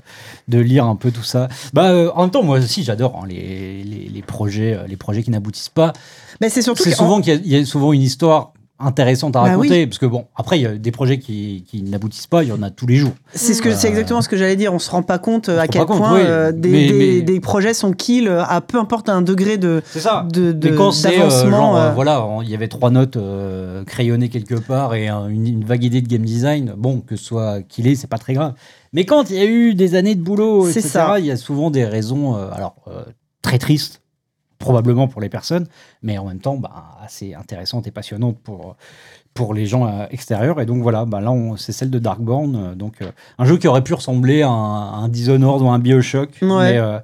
de lire un peu tout ça. Bah, euh, en même temps, moi aussi, j'adore hein, les, les, les projets, les projets qui n'aboutissent pas. mais c'est surtout C'est souvent qu'il y, y a souvent une histoire intéressante à Bah raconter, parce que bon, après, il y a des projets qui, qui n'aboutissent pas, il y en a tous les jours. C'est ce que c'est Euh, exactement ce que j'allais dire. On se rend pas compte à quel compte, point oui. euh, des, Mais- des- mais- des projets sont kill euh, à peu importe un degré de C'est ça. de de- euh, d'avancement. euh, voilà, il y avait trois notes crayonnées quelque part et un- une, une vague idée de game design, bon, que ce soit qu'il est, c'est pas très grave. Mais quand il y a eu des années de boulot, C'est etc., ça. il y a souvent des raisons, alors, très tristes, probablement pour les personnes, mais en même temps, bah, assez intéressantes et passionnantes pour, pour les gens euh, extérieurs. Et donc voilà, bah, là, c'est celle de Darkborn, euh, donc euh, un jeu qui aurait pu ressembler à un, à un Dishonored ou un Bioshock, Ouais. mais euh,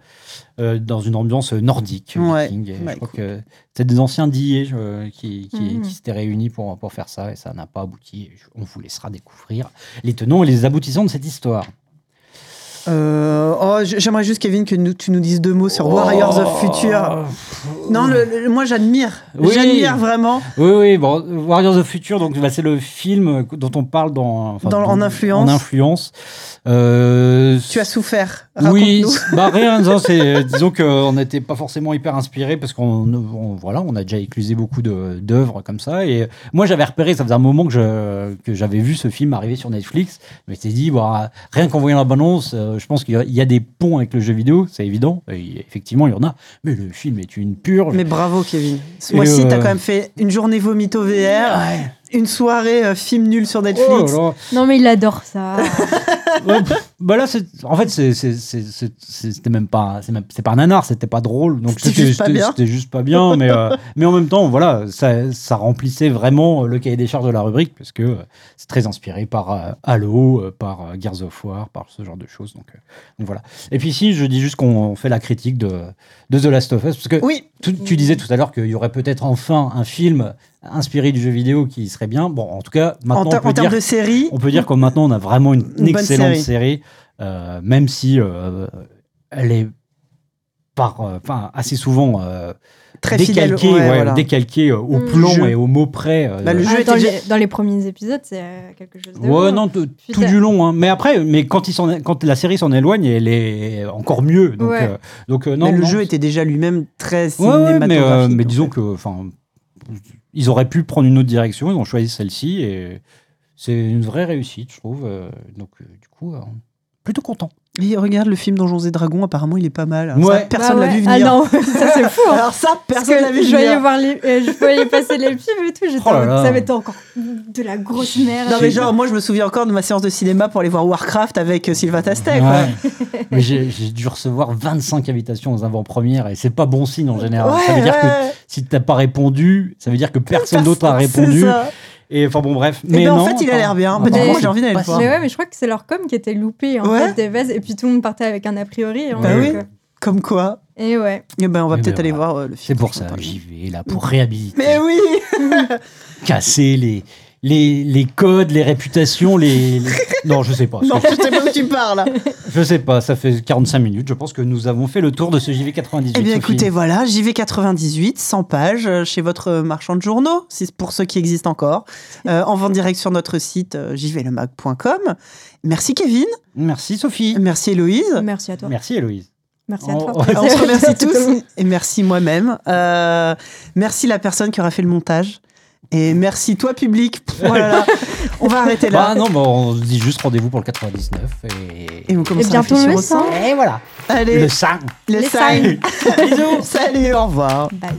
euh, dans une ambiance nordique. Ouais. viking. Et Bah, je crois que c'était des anciens d'IA euh, qui, qui, Mhm. qui s'étaient réunis pour, pour faire ça, et ça n'a pas abouti. Je- On vous laissera découvrir les tenants et les aboutissants de cette histoire. Euh, oh, j'aimerais juste Kevin que nous- tu nous dises deux mots sur Warriors of Future. Non, le- le- moi j'admire, Oui. j'admire vraiment. Oui, oui, bon, Warriors of Future, donc bah, c'est le film dont on parle dans, enfin, Dans- en influence. En influence. Euh, Tu as souffert. Oui, bah rien, c'est, disons qu'on n'était pas forcément hyper inspiré parce qu'on on- voilà, on a déjà éclusé beaucoup d'œuvres comme ça. Et moi, j'avais repéré, ça faisait un moment que, je, que j'avais vu ce film arriver sur Netflix. Je m'étais dit, bah, rien qu'en voyant la bande-annonce, euh, je pense qu'il y a- des ponts avec le jeu vidéo, c'est évident. Et effectivement, il y en a. Mais le film est une purge. Mais bravo Kevin. Ce mois-ci, euh, t'as quand même fait une journée vomito VR, Ouais. une soirée euh, film nul sur Oh là Netflix. là. Non, mais il adore ça. Ouais, pff, bah là, c'est, en fait, c'était même pas, c'est, pas un nanar, c'était pas drôle. Donc C'était juste pas bien. C'était juste pas bien, mais, euh, mais en même temps, voilà, ça, ça remplissait vraiment le cahier des charges de la rubrique parce que euh, c'est très inspiré par euh, Halo, euh, par euh, Gears of War, par ce genre de choses. Donc, euh, donc voilà. Et puis ici, je dis juste qu'on fait la critique de, de The Last of Us parce que Oui, tu, tu disais tout à l'heure qu'il y aurait peut-être enfin un film inspiré du jeu vidéo qui serait bien. Bon, en tout cas, en, maintenant, ter- on peut en termes dire de série, on peut dire que maintenant on a vraiment une, Une excellente série. série, euh, même si euh, elle est par, euh, enfin, assez souvent euh, très fidèle. décalquée, ouais, ouais, voilà. décalquée, euh, au Mm. plan Le jeu. et au mot près. euh, Bah, le jeu Ah, était dans, déjà- les, dans les premiers épisodes, c'est euh, quelque chose de. Ouais, beau. non, tout du long. hein. Mais après, mais quand, il s'en est- quand la série s'en éloigne, elle est encore mieux. Donc, Ouais. euh, donc euh, non, mais le non, jeu était déjà lui-même très Ouais, ouais, cinématographique. mais, euh, mais en disons fait. que, enfin, ils auraient pu prendre une autre direction. Ils ont choisi celle-ci et c'est une vraie réussite, je trouve. euh, donc, euh, du coup, euh, plutôt content. Et regarde le film Donjons et Dragons, apparemment il est pas mal. Ouais. Ça, personne Bah l'a ouais. vu Ah venir. non, ça c'est fou. hein. Alors ça, personne l'a vu je voyais venir. voir les, euh, je voyais passer les films et tout, j'étais Oh ça être encore de la grosse merde. Non mais genre moi je me souviens encore de ma séance de cinéma pour aller voir Warcraft avec euh, Sylvain Tastet. Ouais. Mais j'ai dû recevoir 25 invitations aux avant-premières et c'est pas bon signe en général. ça veut Ouais, dire que si t'as pas répondu, ça veut dire que personne d'autre a C'est répondu. ça. Et enfin bon, bref. Eh Mais ben, en non, fait, il a l'air bien. Bah, du apparemment, coup, j'ai envie d'aller le c'est voir. Mais ouais, mais je crois que c'est leur com qui était loupé en Ouais. fait des vases et puis tout le monde partait avec un a priori. en Bah fait, oui. quoi. Comme quoi. Et ouais. Eh ben on va Eh peut-être ben, aller voilà. voir euh, le film. C'est pour ça, j'y vais là pour réhabiliter, Mais oui. casser les, les, les codes, les réputations, les, les- Non, je sais pas. Non, je sais pas où tu parles. Je sais pas, ça fait 45 minutes. Je pense que nous avons fait le tour de ce JV 98. Eh bien, Sophie. écoutez, voilà, JV98, 100 pages euh, chez votre marchand de journaux, pour ceux qui existent encore, euh, en vente direct sur notre site euh, jvlemag.com. Merci Kevin, Merci Sophie. merci Héloïse, Merci à toi. Merci Héloïse. Merci à toi. on se remercie tous et merci moi-même. Euh, merci la personne qui aura fait le montage. Et merci toi public. Pff, oh là là. On va arrêter là. Bah non, bah, on se dit juste rendez-vous pour le 99. Et, Et on commence Et à bientôt réfléchir le au sang. 100. Et voilà. Allez, Le 5. les Les signes. signes. Bisous. Salut, au revoir. Bye.